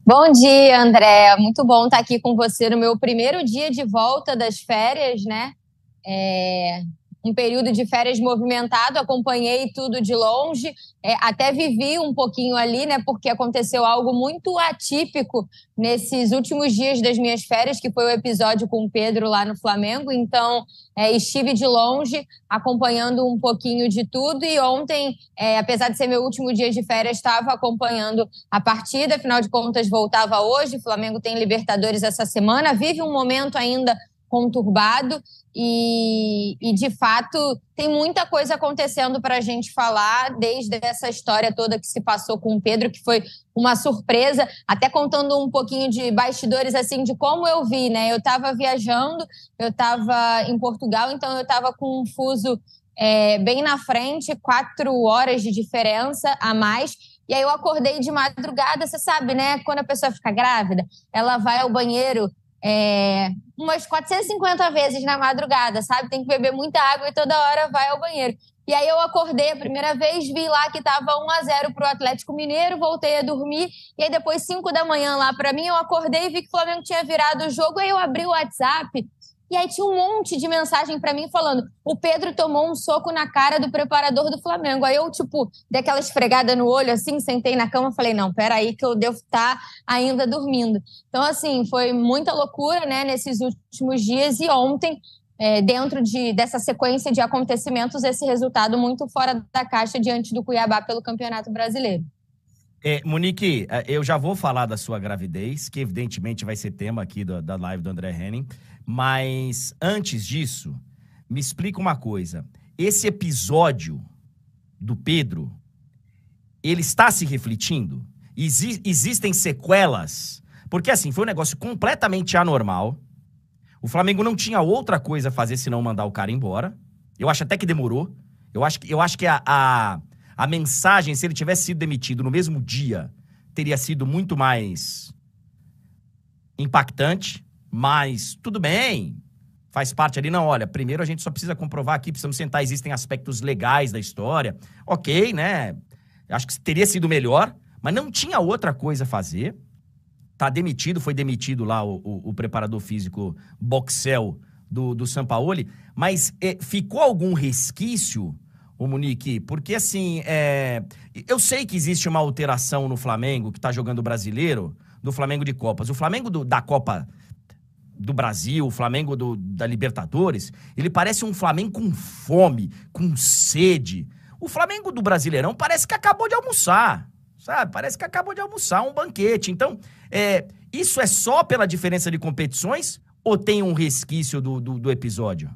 Bom dia, André. Muito bom estar aqui com você no meu primeiro dia de volta das férias, né? É, um período de férias movimentado, acompanhei tudo de longe, é, até vivi um pouquinho ali, né? Porque aconteceu algo muito atípico nesses últimos dias das minhas férias, que foi o episódio com o Pedro lá no Flamengo. Então, é, estive de longe acompanhando um pouquinho de tudo. E ontem, é, apesar de ser meu último dia de férias, estava acompanhando a partida. Afinal de contas, voltava hoje. O Flamengo tem Libertadores essa semana, vive um momento ainda conturbado e, e, de fato tem muita coisa acontecendo para a gente falar desde essa história toda que se passou com o Pedro que foi uma surpresa até contando um pouquinho de bastidores assim de como eu vi né eu estava viajando eu estava em Portugal então eu estava com um fuso é, bem na frente quatro horas de diferença a mais e aí eu acordei de madrugada, você sabe, né? Quando a pessoa fica grávida, ela vai ao banheiro é, umas 450 vezes na madrugada, sabe? Tem que beber muita água e toda hora vai ao banheiro. E aí eu acordei a primeira vez, vi lá que estava 1 a 0 para o Atlético Mineiro, voltei a dormir. E aí depois, 5 da manhã lá para mim, eu acordei e vi que o Flamengo tinha virado o jogo. Aí eu abri o WhatsApp e aí tinha um monte de mensagem para mim falando: o Pedro tomou um soco na cara do preparador do Flamengo. Aí eu, tipo, dei aquela esfregada no olho, assim, sentei na cama falei: não, peraí, que eu devo estar tá ainda dormindo. Então, assim, foi muita loucura, né, nesses últimos dias. E ontem, é, dentro de, dessa sequência de acontecimentos, esse resultado muito fora da caixa diante do Cuiabá pelo Campeonato Brasileiro. É, Monique, é, eu já vou falar da sua gravidez, que evidentemente vai ser tema aqui da live do André Henning. Mas antes disso, me explica uma coisa. Esse episódio do Pedro, ele está se refletindo? Exi existem sequelas? Porque assim, foi um negócio completamente anormal. O Flamengo não tinha outra coisa a fazer senão mandar o cara embora. Eu acho até que demorou. Eu acho, eu acho que a, a, a mensagem, se ele tivesse sido demitido no mesmo dia, teria sido muito mais impactante. Mas tudo bem, faz parte ali. Não, olha, primeiro a gente só precisa comprovar aqui, precisamos sentar, existem aspectos legais da história. Ok, né? Acho que teria sido melhor, mas não tinha outra coisa a fazer. Tá demitido, foi demitido lá o, o, o preparador físico Boxel do, do Sampaoli, mas é, ficou algum resquício, o Munique? Porque assim, é, eu sei que existe uma alteração no Flamengo, que tá jogando brasileiro, do Flamengo de Copas. O Flamengo do, da Copa do Brasil, o Flamengo do, da Libertadores, ele parece um Flamengo com fome, com sede. O Flamengo do Brasileirão parece que acabou de almoçar, sabe? Parece que acabou de almoçar um banquete. Então, é, isso é só pela diferença de competições ou tem um resquício do, do, do episódio?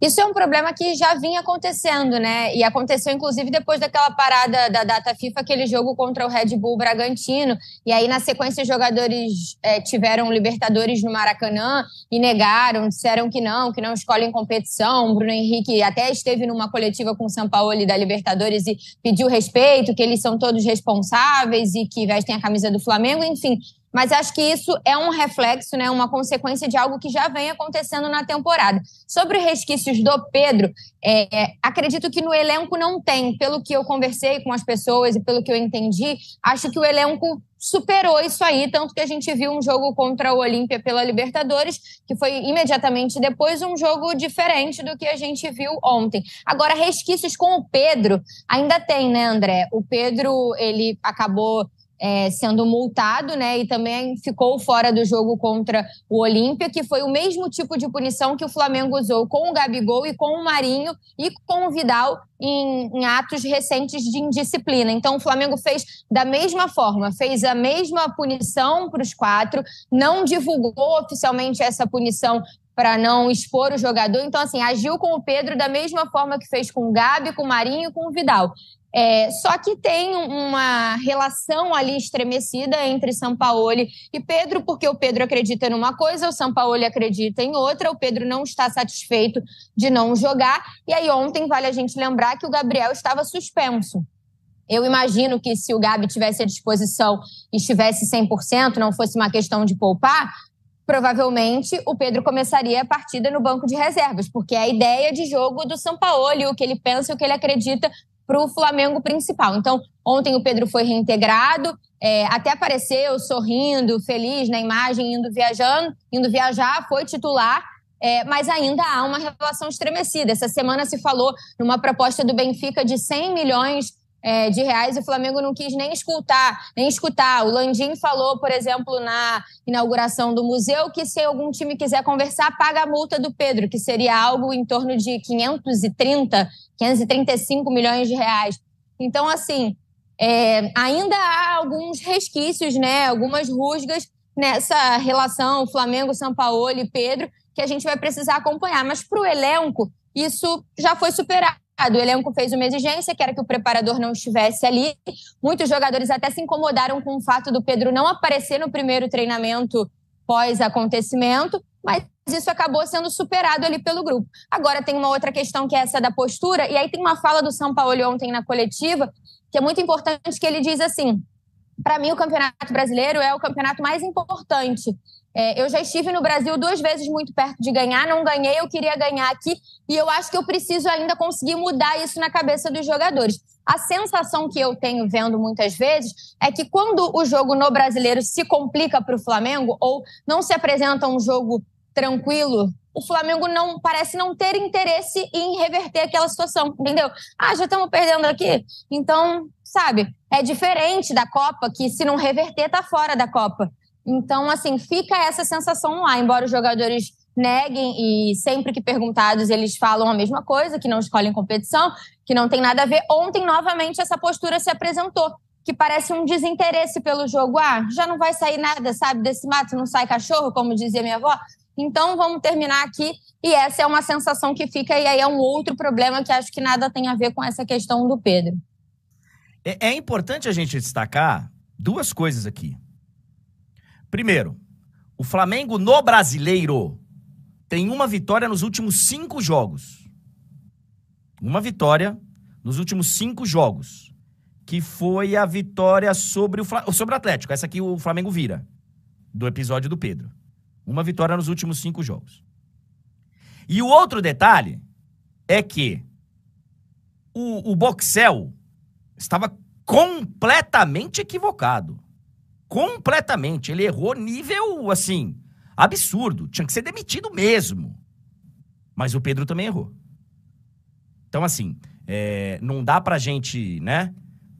Isso é um problema que já vinha acontecendo, né? E aconteceu, inclusive, depois daquela parada da data FIFA, aquele jogo contra o Red Bull Bragantino. E aí, na sequência, os jogadores é, tiveram Libertadores no Maracanã e negaram, disseram que não, que não escolhem competição. Bruno Henrique até esteve numa coletiva com o São Paulo da Libertadores e pediu respeito, que eles são todos responsáveis e que vestem a camisa do Flamengo. Enfim, mas acho que isso é um reflexo, né, uma consequência de algo que já vem acontecendo na temporada. Sobre resquícios do Pedro, é, acredito que no elenco não tem. Pelo que eu conversei com as pessoas e pelo que eu entendi, acho que o elenco superou isso aí, tanto que a gente viu um jogo contra o Olímpia pela Libertadores, que foi imediatamente depois um jogo diferente do que a gente viu ontem. Agora, resquícios com o Pedro, ainda tem, né, André? O Pedro, ele acabou é, sendo multado, né? E também ficou fora do jogo contra o Olímpia, que foi o mesmo tipo de punição que o Flamengo usou com o Gabigol e com o Marinho e com o Vidal em, em atos recentes de indisciplina. Então, o Flamengo fez da mesma forma, fez a mesma punição para os quatro, não divulgou oficialmente essa punição para não expor o jogador. Então, assim, agiu com o Pedro da mesma forma que fez com o Gabi, com o Marinho e com o Vidal. É, só que tem uma relação ali estremecida entre Sampaoli e Pedro, porque o Pedro acredita numa coisa, o Sampaoli acredita em outra, o Pedro não está satisfeito de não jogar. E aí ontem vale a gente lembrar que o Gabriel estava suspenso. Eu imagino que se o Gabi tivesse à disposição e estivesse 100%, não fosse uma questão de poupar, provavelmente o Pedro começaria a partida no banco de reservas, porque é a ideia de jogo do Sampaoli, o que ele pensa, o que ele acredita para o Flamengo principal. Então, ontem o Pedro foi reintegrado, é, até apareceu sorrindo, feliz na imagem, indo viajando, indo viajar, foi titular. É, mas ainda há uma relação estremecida. Essa semana se falou numa proposta do Benfica de 100 milhões é, de reais e o Flamengo não quis nem escutar, nem escutar. O Landim falou, por exemplo, na inauguração do museu, que se algum time quiser conversar, paga a multa do Pedro, que seria algo em torno de 530, 535 milhões de reais. Então, assim, é, ainda há alguns resquícios, né, algumas rusgas nessa relação Flamengo, São Paulo e Pedro, que a gente vai precisar acompanhar. Mas para o elenco, isso já foi superado o elenco fez uma exigência, que era que o preparador não estivesse ali. Muitos jogadores até se incomodaram com o fato do Pedro não aparecer no primeiro treinamento pós-acontecimento, mas isso acabou sendo superado ali pelo grupo. Agora tem uma outra questão que é essa da postura, e aí tem uma fala do São Paulo ontem na coletiva, que é muito importante, que ele diz assim: para mim, o Campeonato Brasileiro é o campeonato mais importante. É, eu já estive no Brasil duas vezes muito perto de ganhar, não ganhei, eu queria ganhar aqui, e eu acho que eu preciso ainda conseguir mudar isso na cabeça dos jogadores. A sensação que eu tenho vendo muitas vezes é que quando o jogo no brasileiro se complica para o Flamengo, ou não se apresenta um jogo tranquilo, o Flamengo não parece não ter interesse em reverter aquela situação, entendeu? Ah, já estamos perdendo aqui. Então, sabe, é diferente da Copa, que se não reverter, tá fora da Copa. Então, assim, fica essa sensação lá, embora os jogadores neguem e sempre que perguntados eles falam a mesma coisa, que não escolhem competição, que não tem nada a ver. Ontem, novamente, essa postura se apresentou, que parece um desinteresse pelo jogo. Ah, já não vai sair nada, sabe? Desse mato não sai cachorro, como dizia minha avó. Então, vamos terminar aqui. E essa é uma sensação que fica, e aí é um outro problema que acho que nada tem a ver com essa questão do Pedro. É, é importante a gente destacar duas coisas aqui. Primeiro, o Flamengo no brasileiro tem uma vitória nos últimos cinco jogos. Uma vitória nos últimos cinco jogos. Que foi a vitória sobre o, sobre o Atlético. Essa aqui o Flamengo vira. Do episódio do Pedro. Uma vitória nos últimos cinco jogos. E o outro detalhe é que o, o Boxel estava completamente equivocado. Completamente. Ele errou nível, assim, absurdo. Tinha que ser demitido mesmo. Mas o Pedro também errou. Então, assim, é, não dá pra gente, né,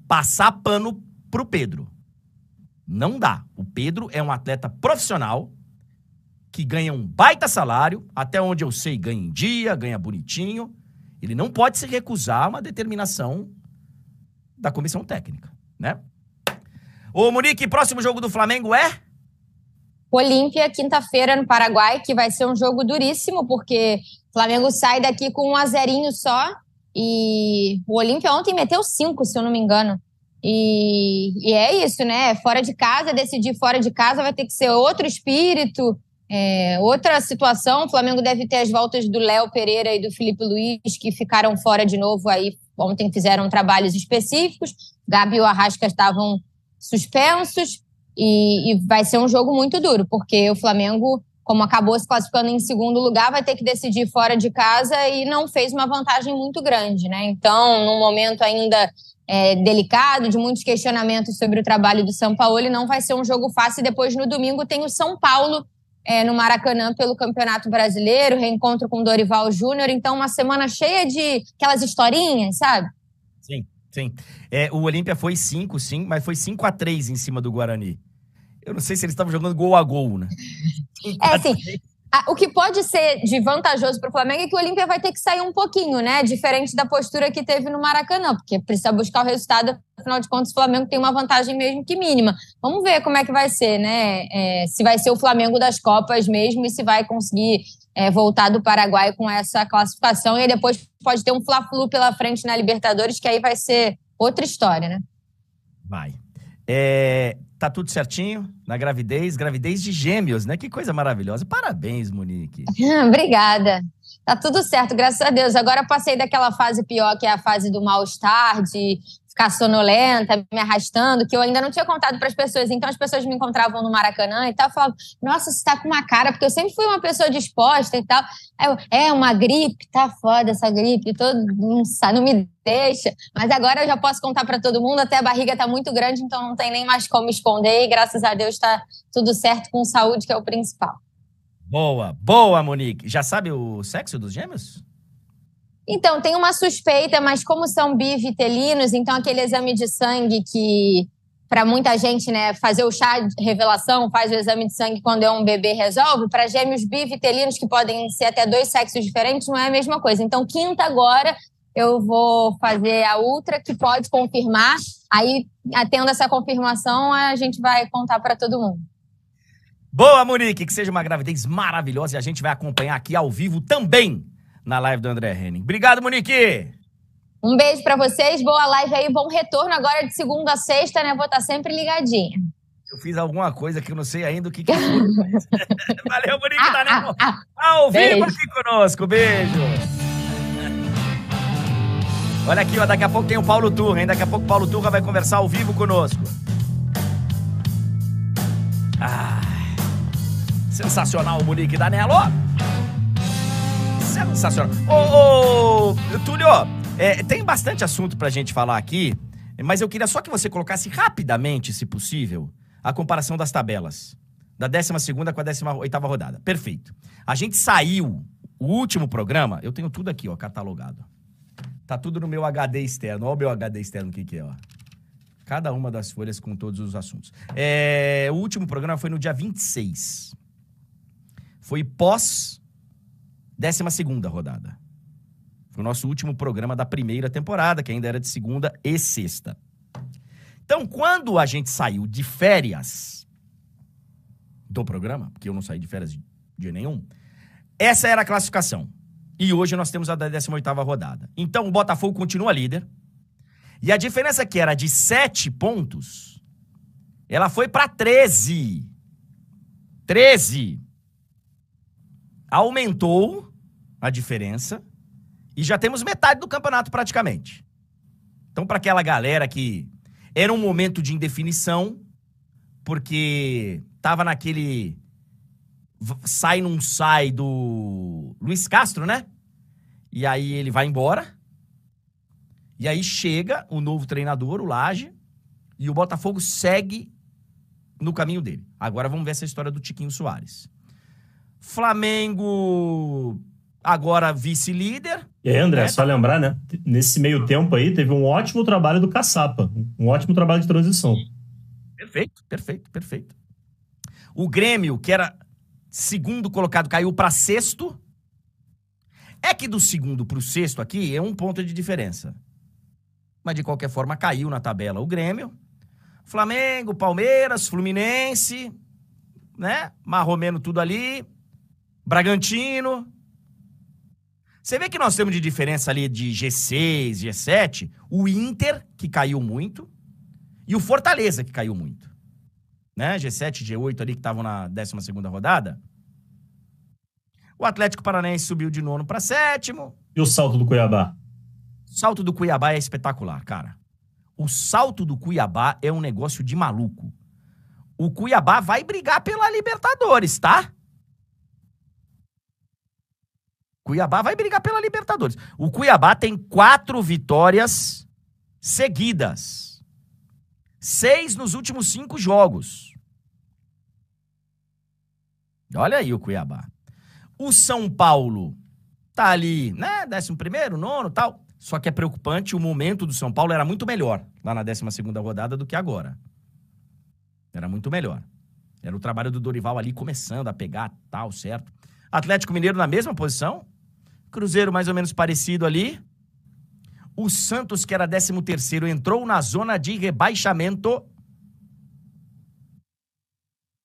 passar pano pro Pedro. Não dá. O Pedro é um atleta profissional que ganha um baita salário, até onde eu sei, ganha em dia, ganha bonitinho. Ele não pode se recusar a uma determinação da comissão técnica, né? Ô, Monique, próximo jogo do Flamengo é? Olímpia, quinta-feira no Paraguai, que vai ser um jogo duríssimo, porque o Flamengo sai daqui com um azerinho só. E o Olímpia ontem meteu cinco, se eu não me engano. E, e, é isso, né? Fora de casa, decidir fora de casa vai ter que ser outro espírito, é, outra situação. O Flamengo deve ter as voltas do Léo Pereira e do Felipe Luiz, que ficaram fora de novo aí. Ontem fizeram trabalhos específicos. Gabi e o Arrasca estavam suspensos. E, e vai ser um jogo muito duro, porque o Flamengo, como acabou se classificando em segundo lugar, vai ter que decidir fora de casa e não fez uma vantagem muito grande, né? Então, num momento ainda é, delicado, de muitos questionamentos sobre o trabalho do São Paulo, e não vai ser um jogo fácil. E depois, no domingo, tem o São Paulo é, no Maracanã pelo Campeonato Brasileiro, reencontro com Dorival Júnior. Então, uma semana cheia de aquelas historinhas, sabe? Sim, sim. É, o Olímpia foi 5, sim, mas foi 5 a 3 em cima do Guarani. Eu não sei se eles estavam jogando gol a gol, né? É assim, o que pode ser de vantajoso para o Flamengo é que o Olímpia vai ter que sair um pouquinho, né? Diferente da postura que teve no Maracanã, porque precisa buscar o resultado, afinal de contas, o Flamengo tem uma vantagem mesmo que mínima. Vamos ver como é que vai ser, né? É, se vai ser o Flamengo das Copas mesmo e se vai conseguir é, voltar do Paraguai com essa classificação. E depois pode ter um Fla-Flu pela frente na Libertadores, que aí vai ser outra história, né? Vai. É, tá tudo certinho na gravidez, gravidez de gêmeos, né? Que coisa maravilhosa. Parabéns, Monique. Obrigada. Tá tudo certo, graças a Deus. Agora passei daquela fase pior, que é a fase do mal-estar, de ficar sonolenta, me arrastando, que eu ainda não tinha contado para as pessoas. Então as pessoas me encontravam no Maracanã e tal, falavam: Nossa, você tá com uma cara, porque eu sempre fui uma pessoa disposta e tal. Eu, é uma gripe, tá foda essa gripe, todo não, não me deixa. Mas agora eu já posso contar para todo mundo, até a barriga tá muito grande, então não tem nem mais como esconder. E graças a Deus tá tudo certo com saúde, que é o principal. Boa, boa, Monique. Já sabe o sexo dos gêmeos? Então, tem uma suspeita, mas como são bivitelinos, então aquele exame de sangue que, para muita gente, né, fazer o chá de revelação, faz o exame de sangue quando é um bebê, resolve. Para gêmeos bivitelinos, que podem ser até dois sexos diferentes, não é a mesma coisa. Então, quinta agora, eu vou fazer a ultra, que pode confirmar. Aí, tendo essa confirmação, a gente vai contar para todo mundo. Boa, Monique, que seja uma gravidez maravilhosa e a gente vai acompanhar aqui ao vivo também na live do André Henning. Obrigado, Monique! Um beijo para vocês, boa live aí, bom retorno agora de segunda a sexta, né? Vou estar tá sempre ligadinha. Eu fiz alguma coisa que eu não sei ainda o que, que foi. Valeu, Monique ah, Danilo. Ah, ah, Ao vivo aqui conosco, beijo. Olha aqui, ó, daqui a pouco tem o Paulo Turra, hein? Daqui a pouco o Paulo Turra vai conversar ao vivo conosco. Ah, sensacional, Monique Danilo. Sensacional. Ô, ô Túlio, é, tem bastante assunto pra gente falar aqui, mas eu queria só que você colocasse rapidamente, se possível, a comparação das tabelas. Da 12 com a 18 rodada. Perfeito. A gente saiu, o último programa, eu tenho tudo aqui, ó, catalogado. Tá tudo no meu HD externo. Olha o meu HD externo, o que, que é, ó. Cada uma das folhas com todos os assuntos. É, o último programa foi no dia 26. Foi pós 12 rodada. Foi o nosso último programa da primeira temporada, que ainda era de segunda e sexta. Então, quando a gente saiu de férias do programa, porque eu não saí de férias de nenhum, essa era a classificação. E hoje nós temos a 18 rodada. Então, o Botafogo continua líder. E a diferença que era de 7 pontos, ela foi para 13. 13. Aumentou a diferença e já temos metade do campeonato praticamente. Então, para aquela galera que era um momento de indefinição, porque tava naquele sai não sai do Luiz Castro, né? E aí ele vai embora. E aí chega o novo treinador, o Laje, e o Botafogo segue no caminho dele. Agora vamos ver essa história do Tiquinho Soares. Flamengo agora vice-líder. E aí, André, né? só lembrar, né? Nesse meio tempo aí, teve um ótimo trabalho do Caçapa. Um ótimo trabalho de transição. Perfeito, perfeito, perfeito. O Grêmio, que era segundo colocado, caiu para sexto. É que do segundo para o sexto aqui é um ponto de diferença. Mas de qualquer forma, caiu na tabela o Grêmio. Flamengo, Palmeiras, Fluminense, né? Marromeno tudo ali. Bragantino, você vê que nós temos de diferença ali de G6, G7, o Inter, que caiu muito, e o Fortaleza, que caiu muito. Né? G7, G8 ali, que estavam na 12 rodada. O Atlético Paranaense subiu de nono para sétimo. E o salto do Cuiabá? O salto do Cuiabá é espetacular, cara. O salto do Cuiabá é um negócio de maluco. o Cuiabá vai brigar pela Libertadores, tá? Cuiabá vai brigar pela Libertadores. O Cuiabá tem quatro vitórias seguidas. Seis nos últimos cinco jogos. Olha aí o Cuiabá. O São Paulo tá ali, né? Décimo primeiro, nono, tal. Só que é preocupante, o momento do São Paulo era muito melhor lá na 12 segunda rodada do que agora. Era muito melhor. Era o trabalho do Dorival ali começando a pegar tal, certo? Atlético Mineiro na mesma posição. Cruzeiro mais ou menos parecido ali. O Santos, que era 13 terceiro, entrou na zona de rebaixamento.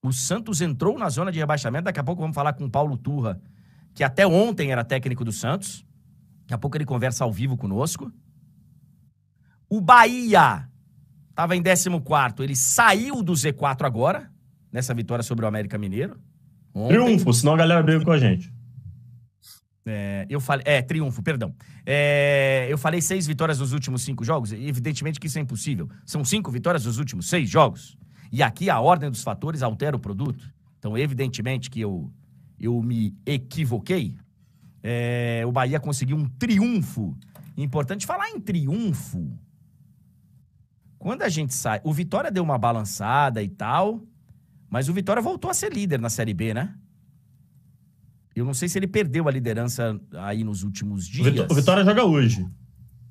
O Santos entrou na zona de rebaixamento. Daqui a pouco vamos falar com o Paulo Turra, que até ontem era técnico do Santos. Daqui a pouco ele conversa ao vivo conosco. O Bahia estava em 14, ele saiu do Z4 agora, nessa vitória sobre o América Mineiro. Ontem. Triunfo, senão a galera briga com a gente. É, eu falei. É, triunfo, perdão. É, eu falei seis vitórias nos últimos cinco jogos. Evidentemente que isso é impossível. São cinco vitórias nos últimos seis jogos. E aqui a ordem dos fatores altera o produto. Então, evidentemente que eu, eu me equivoquei. É, o Bahia conseguiu um triunfo. Importante falar em triunfo. Quando a gente sai. O Vitória deu uma balançada e tal. Mas o Vitória voltou a ser líder na Série B, né? Eu não sei se ele perdeu a liderança aí nos últimos dias. O Vitória joga hoje.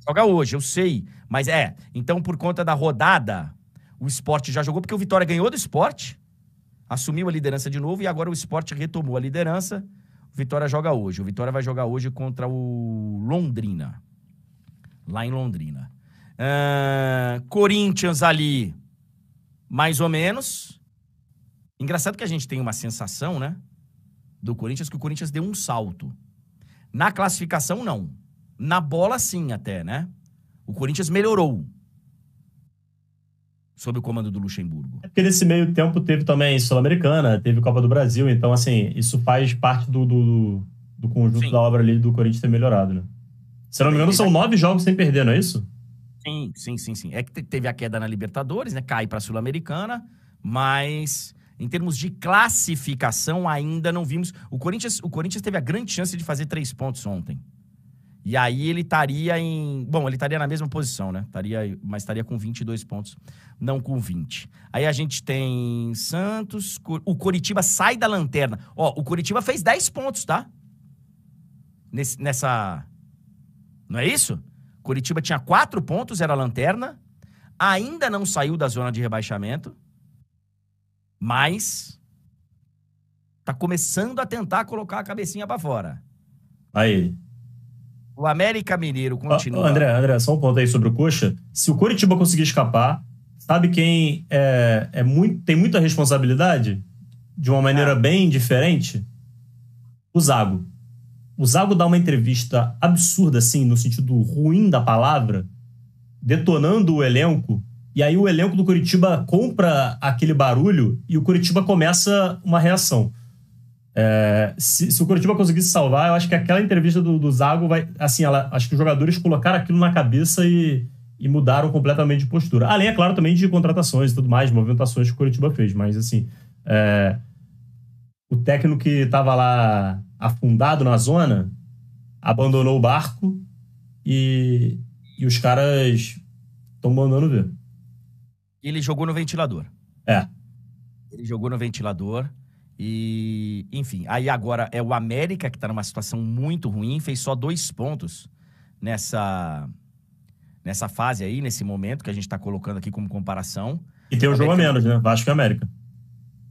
Joga hoje, eu sei. Mas é. Então, por conta da rodada, o esporte já jogou, porque o Vitória ganhou do esporte, assumiu a liderança de novo e agora o esporte retomou a liderança. O Vitória joga hoje. O Vitória vai jogar hoje contra o Londrina. Lá em Londrina. Uh, Corinthians ali, mais ou menos. Engraçado que a gente tem uma sensação, né? Do Corinthians, que o Corinthians deu um salto. Na classificação, não. Na bola, sim, até, né? O Corinthians melhorou sob o comando do Luxemburgo. É porque nesse meio tempo teve também Sul-Americana, teve Copa do Brasil, então, assim, isso faz parte do, do, do conjunto Sim. da obra ali do Corinthians ter melhorado, né? Se não me engano, são nove jogos sem perder, não é isso? Sim, sim, sim, sim. É que teve a queda na Libertadores, né? Cai para a Sul-Americana, mas em termos de classificação ainda não vimos. O Corinthians, o Corinthians teve a grande chance de fazer três pontos ontem. E aí ele estaria em. Bom, ele estaria na mesma posição, né? Taria, mas estaria com 22 pontos, não com 20. Aí a gente tem Santos. O Coritiba sai da lanterna. Ó, o Coritiba fez 10 pontos, tá? Nesse, nessa. Não é isso? Coritiba tinha 4 pontos, era lanterna. Ainda não saiu da zona de rebaixamento. Mas. Tá começando a tentar colocar a cabecinha para fora. Aí. O América Mineiro continua. André, André, só um ponto aí sobre o Coxa. Se o Coritiba conseguir escapar, sabe quem é, é muito, tem muita responsabilidade? De uma maneira é. bem diferente? O Zago. O Zago dá uma entrevista absurda, assim, no sentido ruim da palavra, detonando o elenco. E aí o elenco do Curitiba compra aquele barulho e o Curitiba começa uma reação. É, se, se, o Curitiba conseguisse salvar, eu acho que aquela entrevista do, do Zago vai. Assim, ela, acho que os jogadores colocaram aquilo na cabeça e, e mudaram completamente de postura. Além, é claro, também de contratações e tudo mais, movimentações que o Curitiba fez. Mas, assim, é, o técnico que estava lá afundado na zona abandonou o barco e, e os caras estão mandando ver. Ele jogou no ventilador. É. Ele jogou no ventilador. E, enfim, aí agora é o América que está numa situação muito ruim, fez só dois pontos nessa, nessa fase aí, nesse momento que a gente está colocando aqui como comparação. E tem um jogo a menos, né? Vasco e América.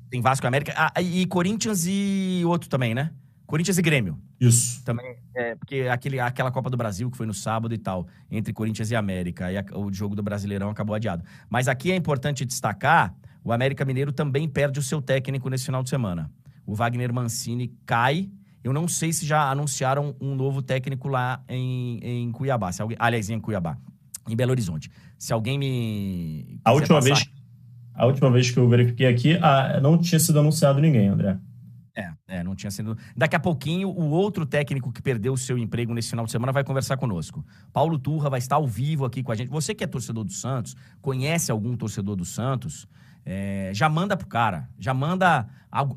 Tem Vasco e América. Ah, e Corinthians e outro também, né? Corinthians e Grêmio. Isso. Também, é, porque aquele, aquela Copa do Brasil que foi no sábado e tal, entre Corinthians e América, aí o jogo do Brasileirão acabou adiado. Mas aqui é importante destacar o América Mineiro também perde o seu técnico nesse final de semana. O Wagner Mancini cai. Eu não sei se já anunciaram um novo técnico lá em, em Cuiabá. Se alguém, aliás, em Cuiabá, em Belo Horizonte. Se alguém me. A última, passar... vez, a última vez que eu verifiquei aqui, ah, não tinha sido anunciado ninguém, André. É, é, não tinha sido. Daqui a pouquinho, o outro técnico que perdeu o seu emprego nesse final de semana vai conversar conosco. Paulo Turra vai estar ao vivo aqui com a gente. Você que é torcedor do Santos, conhece algum torcedor do Santos, É, já manda pro cara, já manda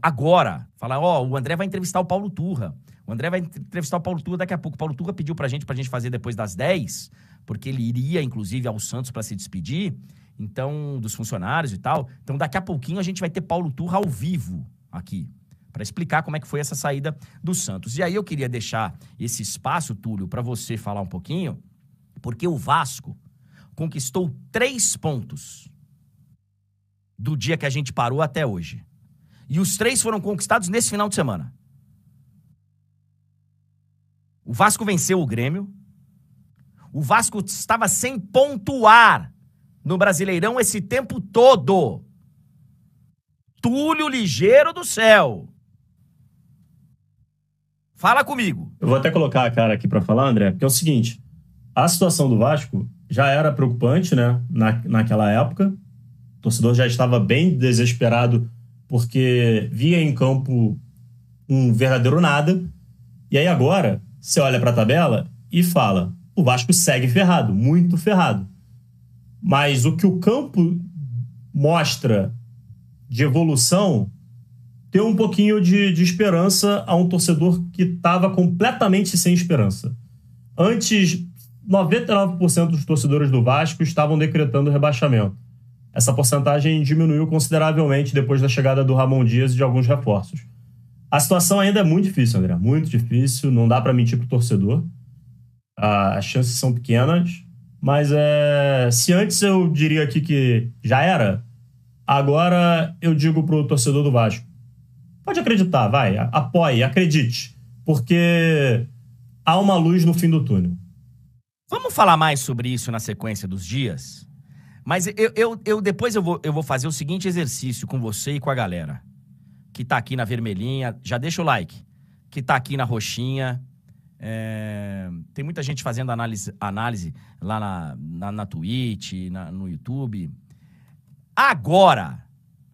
agora. Fala, ó, oh, o André vai entrevistar o Paulo Turra. O André vai entrevistar o Paulo Turra daqui a pouco. O Paulo Turra pediu pra gente, pra gente fazer depois das 10, porque ele iria, inclusive, ao Santos para se despedir, então, dos funcionários e tal. Então, daqui a pouquinho a gente vai ter Paulo Turra ao vivo aqui para explicar como é que foi essa saída do Santos. E aí eu queria deixar esse espaço, Túlio, para você falar um pouquinho, porque o Vasco conquistou três pontos do dia que a gente parou até hoje. E os três foram conquistados nesse final de semana. O Vasco venceu o Grêmio. O Vasco estava sem pontuar no Brasileirão esse tempo todo. Túlio Ligeiro do céu. Fala comigo. Eu vou até colocar a cara aqui para falar, André, porque é o seguinte: a situação do Vasco já era preocupante, né? Na, naquela época. O torcedor já estava bem desesperado porque via em campo um verdadeiro nada. E aí agora, você olha para a tabela e fala: o Vasco segue ferrado, muito ferrado. Mas o que o campo mostra de evolução ter um pouquinho de, de esperança a um torcedor que estava completamente sem esperança. Antes, 99% dos torcedores do Vasco estavam decretando rebaixamento. Essa porcentagem diminuiu consideravelmente depois da chegada do Ramon Dias e de alguns reforços. A situação ainda é muito difícil, André, muito difícil, não dá para mentir pro torcedor. As chances são pequenas, mas é... se antes eu diria aqui que já era, agora eu digo pro torcedor do Vasco, Pode acreditar, vai, apoie, acredite, porque há uma luz no fim do túnel. Vamos falar mais sobre isso na sequência dos dias? Mas eu, eu, eu depois eu vou, eu vou fazer o seguinte exercício com você e com a galera que tá aqui na vermelhinha. Já deixa o like. Que tá aqui na roxinha. É... Tem muita gente fazendo análise, análise lá na, na, na Twitch, na, no YouTube. Agora,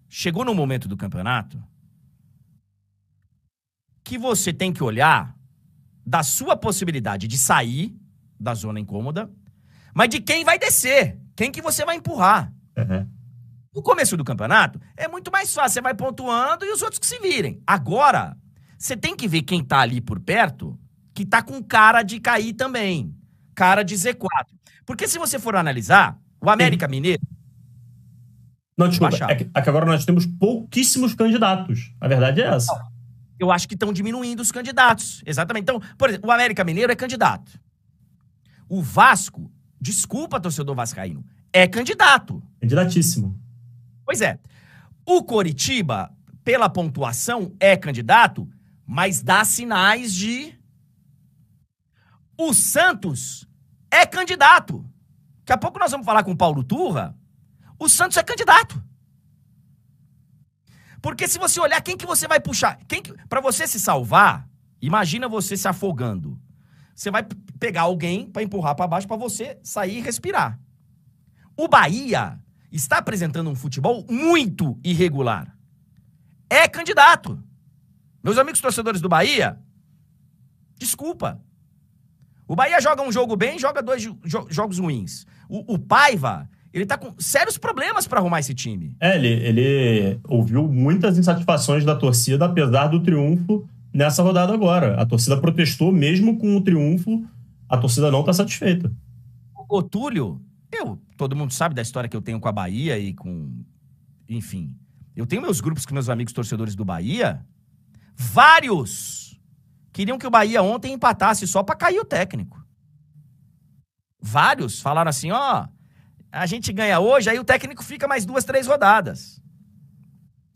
chegou no momento do campeonato que você tem que olhar da sua possibilidade de sair da zona incômoda, mas de quem vai descer, quem que você vai empurrar. Uhum. No começo do campeonato, é muito mais fácil, você vai pontuando e os outros que se virem. Agora, você tem que ver quem tá ali por perto, que tá com cara de cair também, cara de Z4. Porque se você for analisar, o América Sim. Mineiro não, desculpa. É que, é que, agora nós temos pouquíssimos candidatos. A verdade é essa. Eu acho que estão diminuindo os candidatos. Exatamente. Então, por exemplo, o América Mineiro é candidato. O Vasco, desculpa, torcedor vascaíno, é candidato. Candidatíssimo. Pois é. O Coritiba, pela pontuação, é candidato, mas dá sinais de. O Santos é candidato. Daqui a pouco nós vamos falar com o Paulo Turra. O Santos é candidato. Porque se você olhar, quem que você vai puxar? Quem que... Para você se salvar, imagina você se afogando. Você vai pegar alguém para empurrar para baixo para você sair e respirar. O Bahia está apresentando um futebol muito irregular. É candidato. Meus amigos torcedores do Bahia, desculpa. O Bahia joga um jogo bem, joga dois jo jogos ruins. O, o Paiva ele tá com sérios problemas para arrumar esse time. É, ele, ele ouviu muitas insatisfações da torcida, apesar do triunfo nessa rodada agora. A torcida protestou, mesmo com o triunfo, a torcida não tá satisfeita. O Túlio, eu, todo mundo sabe da história que eu tenho com a Bahia e com. Enfim. Eu tenho meus grupos com meus amigos torcedores do Bahia. Vários queriam que o Bahia ontem empatasse só para cair o técnico. Vários falaram assim: ó. Oh, a gente ganha hoje, aí o técnico fica mais duas, três rodadas.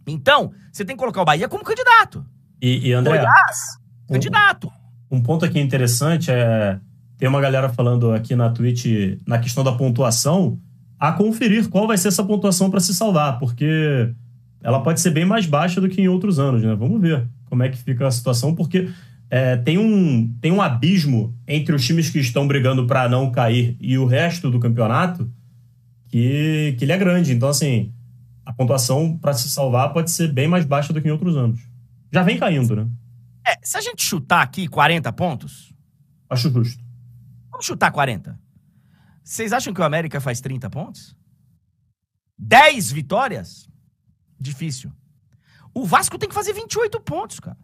Então, você tem que colocar o Bahia como candidato. E, e André, Goiás, um, candidato. Um ponto aqui interessante é. Tem uma galera falando aqui na Twitch na questão da pontuação, a conferir qual vai ser essa pontuação para se salvar, porque ela pode ser bem mais baixa do que em outros anos, né? Vamos ver como é que fica a situação, porque é, tem, um, tem um abismo entre os times que estão brigando para não cair e o resto do campeonato que, que ele é grande. Então, assim, a pontuação para se salvar pode ser bem mais baixa do que em outros anos. Já vem caindo, né? É, se a gente chutar aqui 40 pontos. Acho justo. Vamos chutar 40. Vocês acham que o América faz 30 pontos? 10 vitórias? Difícil. O Vasco tem que fazer 28 pontos, cara.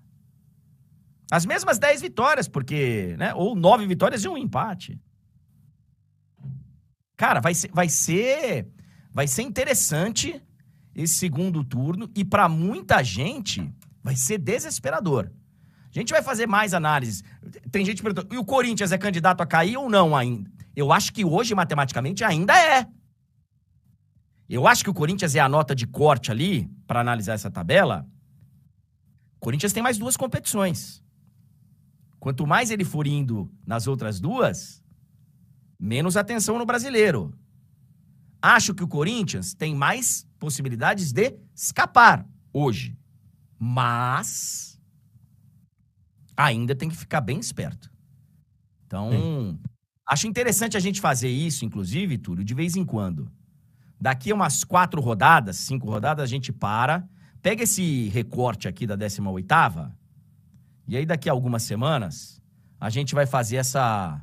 As mesmas 10 vitórias, porque, né? Ou 9 vitórias e um empate. Cara, vai ser, vai ser, vai ser interessante esse segundo turno e para muita gente vai ser desesperador. A gente vai fazer mais análises. Tem gente perguntando, e o Corinthians é candidato a cair ou não ainda? Eu acho que hoje, matematicamente, ainda é. Eu acho que o Corinthians é a nota de corte ali, para analisar essa tabela. O Corinthians tem mais duas competições. Quanto mais ele for indo nas outras duas, menos atenção no brasileiro. Acho que o Corinthians tem mais possibilidades de escapar hoje. Mas ainda tem que ficar bem esperto. Então, Sim. acho interessante a gente fazer isso, inclusive, Túlio, de vez em quando. Daqui a umas quatro rodadas, cinco rodadas, a gente para, pega esse recorte aqui da 18 oitava e aí, daqui a algumas semanas, a gente vai fazer essa,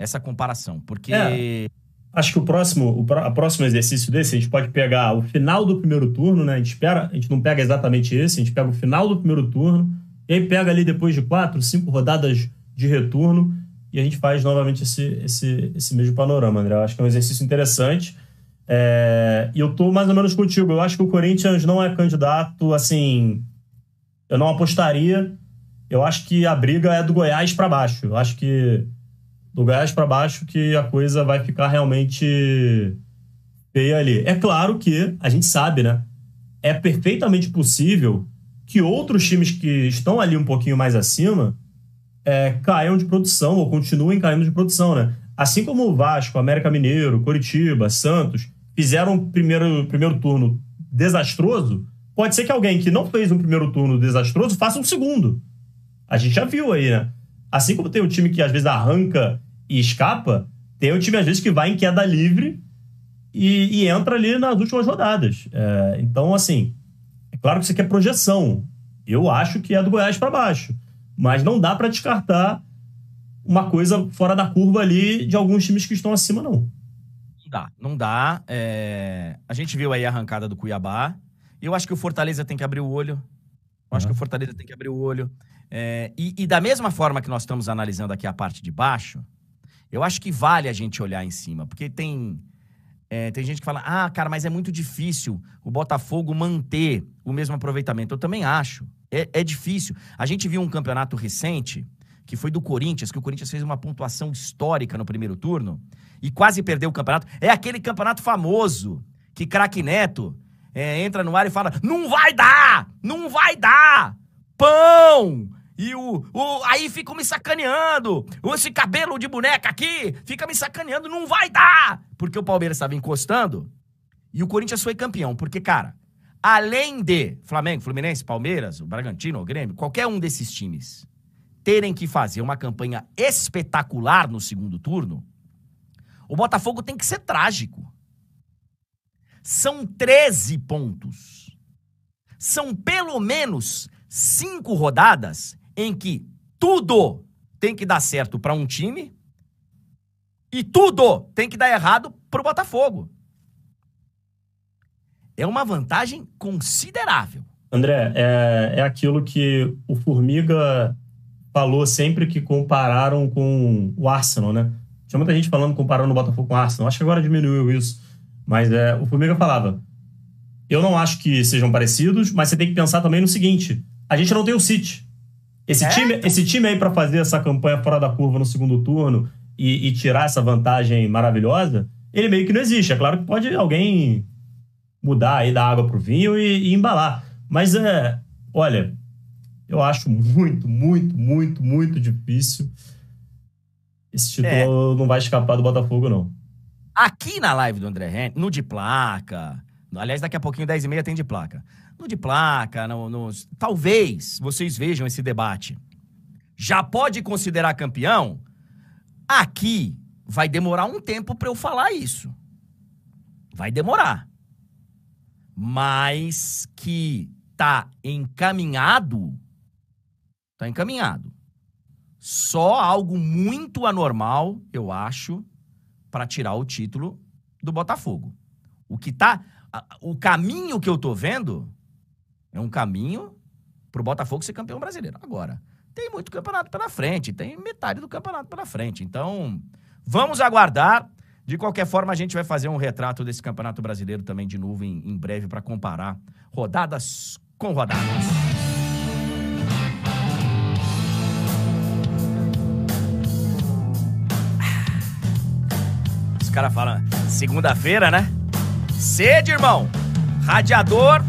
essa comparação. Porque. É, acho que o próximo, o, o próximo exercício desse, a gente pode pegar o final do primeiro turno, né? A gente, espera, a gente não pega exatamente esse, a gente pega o final do primeiro turno, e aí pega ali depois de quatro, cinco rodadas de retorno, e a gente faz novamente esse, esse, esse mesmo panorama, André. Eu acho que é um exercício interessante. É, e eu tô mais ou menos contigo. Eu acho que o Corinthians não é candidato, assim. Eu não apostaria eu acho que a briga é do Goiás para baixo. Eu acho que do Goiás para baixo que a coisa vai ficar realmente feia ali. É claro que a gente sabe, né? É perfeitamente possível que outros times que estão ali um pouquinho mais acima é, caiam de produção ou continuem caindo de produção, né? Assim como o Vasco, América Mineiro, Coritiba, Santos fizeram um primeiro, primeiro turno desastroso, pode ser que alguém que não fez um primeiro turno desastroso faça um segundo. A gente já viu aí, né? Assim como tem o time que às vezes arranca e escapa, tem o time às vezes que vai em queda livre e, e entra ali nas últimas rodadas. É, então, assim, é claro que isso aqui é projeção. Eu acho que é do Goiás para baixo. Mas não dá para descartar uma coisa fora da curva ali de alguns times que estão acima, não. Não dá, não dá. É... A gente viu aí a arrancada do Cuiabá. Eu acho que o Fortaleza tem que abrir o olho. Eu acho que o Fortaleza tem que abrir o olho. É, e, e, da mesma forma que nós estamos analisando aqui a parte de baixo, eu acho que vale a gente olhar em cima, porque tem, é, tem gente que fala, ah, cara, mas é muito difícil o Botafogo manter o mesmo aproveitamento. Eu também acho. É, é difícil. A gente viu um campeonato recente, que foi do Corinthians, que o Corinthians fez uma pontuação histórica no primeiro turno e quase perdeu o campeonato. É aquele campeonato famoso que craque Neto é, entra no ar e fala: não vai dar! Não vai dar! Pão! E o, o, aí ficam me sacaneando. Esse cabelo de boneca aqui fica me sacaneando. Não vai dar! Porque o Palmeiras estava encostando e o Corinthians foi campeão. Porque, cara, além de Flamengo, Fluminense, Palmeiras, o Bragantino, o Grêmio, qualquer um desses times terem que fazer uma campanha espetacular no segundo turno, o Botafogo tem que ser trágico. São 13 pontos. São pelo menos cinco rodadas em que tudo tem que dar certo para um time e tudo tem que dar errado para o Botafogo. É uma vantagem considerável. André, é, é aquilo que o Formiga falou sempre que compararam com o Arsenal, né? Tinha muita gente falando, comparando o Botafogo com o Arsenal. Acho que agora diminuiu isso. Mas é, o Formiga falava: eu não acho que sejam parecidos, mas você tem que pensar também no seguinte: a gente não tem o City. Esse, é? time, esse time aí para fazer essa campanha fora da curva no segundo turno e, e, tirar essa vantagem maravilhosa, ele meio que não existe. É claro que pode alguém mudar aí da água pro vinho e, e embalar. Mas é, olha, eu acho muito, muito, muito, muito difícil. Esse título é. não vai escapar do Botafogo, não. Aqui na live do André Henrique, no de placa, aliás, daqui a pouquinho, 10 e meia, tem de placa no de placa, no, no, talvez vocês vejam esse debate. Já pode considerar campeão? Aqui vai demorar um tempo para eu falar isso. Vai demorar. Mas que tá encaminhado, tá encaminhado. Só algo muito anormal, eu acho, para tirar o título do Botafogo. O que tá o caminho que eu tô vendo É um caminho pro Botafogo ser campeão brasileiro. Agora, tem muito campeonato pela frente, tem metade do campeonato pela frente. Então, vamos aguardar. De qualquer forma, a gente vai fazer um retrato desse campeonato brasileiro também de novo em, em breve para comparar rodadas com rodadas. Caras falam, segunda-feira, né? Sede, irmão. Radiador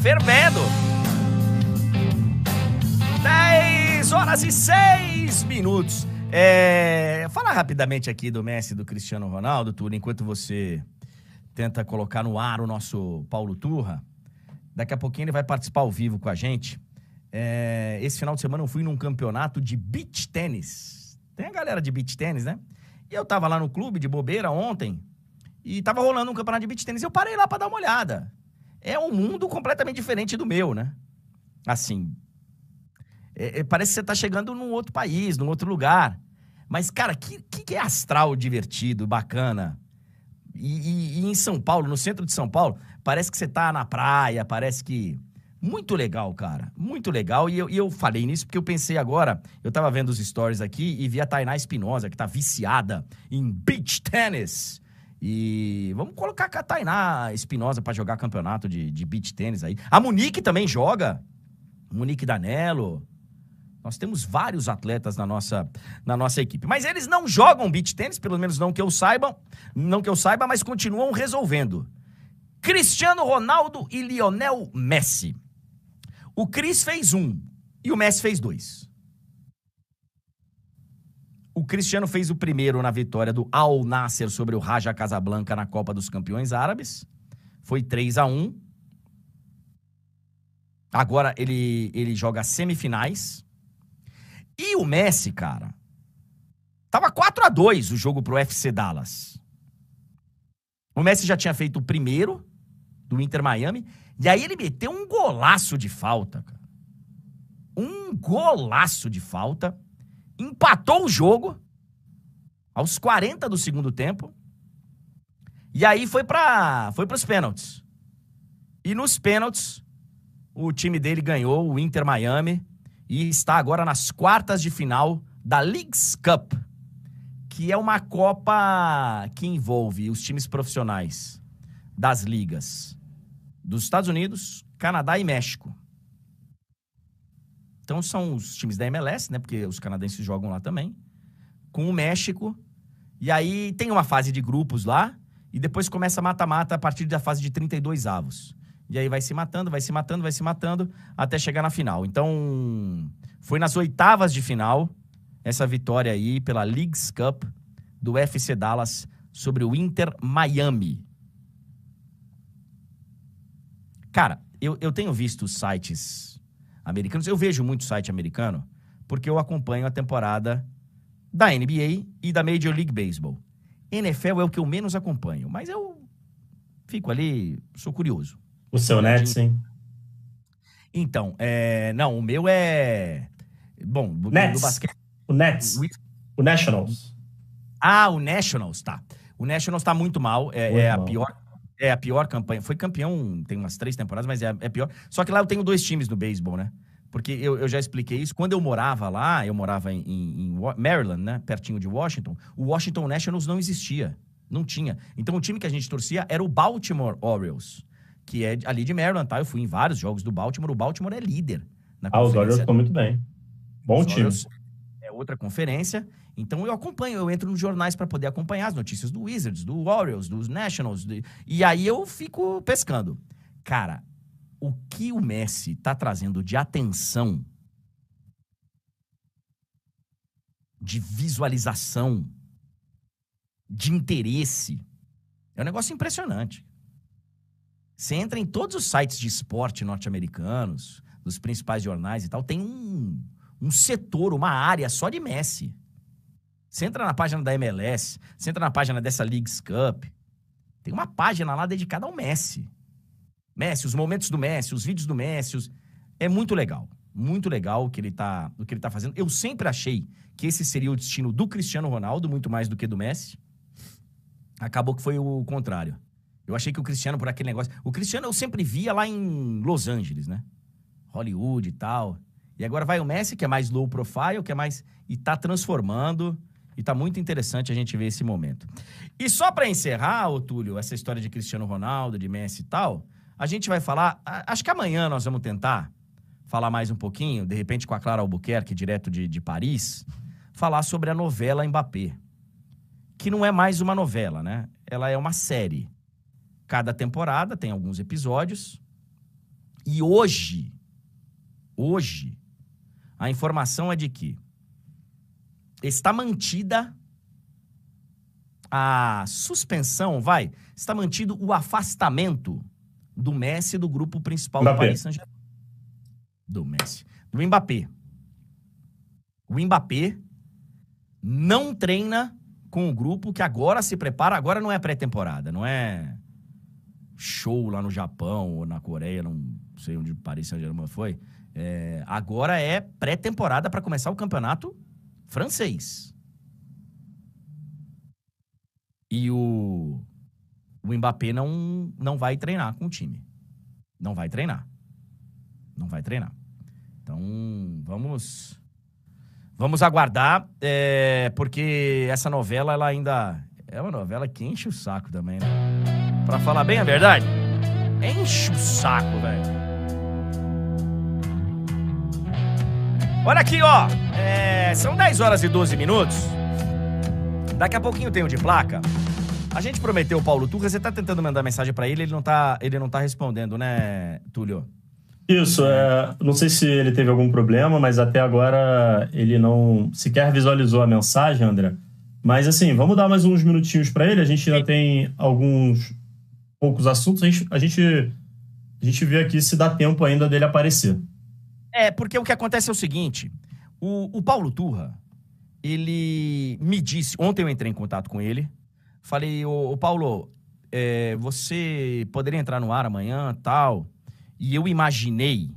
fervendo. 10 horas e 6 minutos. É, falar rapidamente aqui do Messi do Cristiano Ronaldo, Túlio, enquanto você tenta colocar no ar o nosso Paulo Turra. Daqui a pouquinho ele vai participar ao vivo com a gente. É, esse final de semana eu fui num campeonato de beach tênis. Tem a galera de beach tênis, né? E eu tava lá no clube de bobeira ontem e tava rolando um campeonato de beach tênis. Eu parei lá para dar uma olhada. É um mundo completamente diferente do meu, né? Assim, é, é, parece que você tá chegando num outro país, num outro lugar. Mas, cara, que, que é astral divertido, bacana. E, e, e, em São Paulo, no centro de São Paulo, parece que você tá na praia, parece que. Muito legal, cara. Muito legal. E eu, e eu falei nisso porque eu pensei agora, eu tava vendo os stories aqui e vi a Tainá Espinosa, que tá viciada em beach tennis. E vamos colocar a Tainá Espinosa para jogar campeonato de, de beach tênis aí. A Monique também joga. Monique Danello. Nós temos vários atletas na nossa, na nossa equipe. Mas eles não jogam beach tênis, pelo menos não que eu saiba, não que eu saiba, mas continuam resolvendo. Cristiano Ronaldo e Lionel Messi. O Cris fez um e o Messi fez dois. O Cristiano fez o primeiro na vitória do Al Nasser sobre o Raja Casablanca na Copa dos Campeões Árabes. Foi 3 a 1 Agora ele, ele joga semifinais. E o Messi, cara, tava 4 a 2 o jogo pro FC Dallas. O Messi já tinha feito o primeiro do Inter Miami, e aí ele meteu um golaço de falta, cara. Um golaço de falta. Empatou o jogo aos 40 do segundo tempo. E aí foi para foi os pênaltis. E nos pênaltis, o time dele ganhou, o Inter Miami, e está agora nas quartas de final da Leagues Cup, que é uma Copa que envolve os times profissionais das ligas dos Estados Unidos, Canadá e México. Então são os times da MLS, né? Porque os canadenses jogam lá também. Com o México. E aí tem uma fase de grupos lá. E depois começa mata-mata a partir da fase de 32 avos. E aí vai se matando, vai se matando, vai se matando, até chegar na final. Então, foi nas oitavas de final, essa vitória aí pela Leagues Cup do FC Dallas sobre o Inter Miami. Cara, eu, eu tenho visto sites americanos, eu vejo muito site americano, porque eu acompanho a temporada da NBA e da Major League Baseball. NFL é o que eu menos acompanho, mas eu fico ali, sou curioso. O seu Nets, sim. Então, é... não, o meu é. Bom, do, Nets. do basquete. O Nets. O... Nationals. Ah, o Nationals, tá. O Nationals tá muito mal. É, muito é mal. a pior. É a pior campanha. Foi campeão tem umas três temporadas, mas é, é pior. Só que lá eu tenho dois times no beisebol, né? Porque eu, eu já expliquei isso. Quando eu morava lá, eu morava em, em, em Maryland, né? Pertinho de Washington. O Washington Nationals não existia. Não tinha. Então o time que a gente torcia era o Baltimore Orioles que é ali de Maryland, tá? Eu fui em vários jogos do Baltimore. O Baltimore é líder. Na ah, os Orioles estão muito bem. Bom os time. É outra conferência. Então eu acompanho, eu entro nos jornais para poder acompanhar as notícias do Wizards, do Orioles, dos Nationals. De... E aí eu fico pescando. Cara, o que o Messi tá trazendo de atenção, de visualização, de interesse, é um negócio impressionante. Você entra em todos os sites de esporte norte-americanos, dos principais jornais e tal, tem um, um setor, uma área só de Messi. Você entra na página da MLS, você entra na página dessa Leagues Cup, tem uma página lá dedicada ao Messi. Messi, os momentos do Messi, os vídeos do Messi. Os... É muito legal. Muito legal o que, ele tá, o que ele tá fazendo. Eu sempre achei que esse seria o destino do Cristiano Ronaldo, muito mais do que do Messi. Acabou que foi o contrário. Eu achei que o Cristiano, por aquele negócio. O Cristiano eu sempre via lá em Los Angeles, né? Hollywood e tal. E agora vai o Messi, que é mais low profile, que é mais. e tá transformando. E tá muito interessante a gente ver esse momento. E só para encerrar, ô Túlio, essa história de Cristiano Ronaldo, de Messi e tal, a gente vai falar. Acho que amanhã nós vamos tentar falar mais um pouquinho, de repente com a Clara Albuquerque, direto de, de Paris, falar sobre a novela Mbappé. Que não é mais uma novela, né? Ela é uma série. Cada temporada tem alguns episódios. E hoje, hoje, a informação é de que está mantida a suspensão, vai, está mantido o afastamento do Messi do grupo principal Mbappé. do Paris Saint-Germain. Do Messi. Do Mbappé. O Mbappé não treina com o grupo que agora se prepara, agora não é pré-temporada, não é show lá no Japão ou na Coreia, não sei onde Paris Saint-Germain foi. É, agora é pré-temporada para começar o campeonato francês. E o, o Mbappé não, não vai treinar com o time. Não vai treinar. Não vai treinar. Então, vamos vamos aguardar, é, porque essa novela, ela ainda é uma novela que enche o saco também, né? Pra falar bem a verdade, enche o saco, velho. Olha aqui, ó. É, são 10 horas e 12 minutos. Daqui a pouquinho tem o de placa. A gente prometeu o Paulo Turra, você tá tentando mandar mensagem para ele, ele não tá, ele não tá respondendo, né, Túlio? Isso, é, não sei se ele teve algum problema, mas até agora ele não sequer visualizou a mensagem, André. Mas assim, vamos dar mais uns minutinhos para ele. A gente ainda tem alguns poucos assuntos. A gente, a gente, a gente vê aqui se dá tempo ainda dele aparecer. É, porque o que acontece é o seguinte: o, o Paulo Turra, ele me disse. Ontem eu entrei em contato com ele. Falei, ô, ô Paulo, é, você poderia entrar no ar amanhã tal? E eu imaginei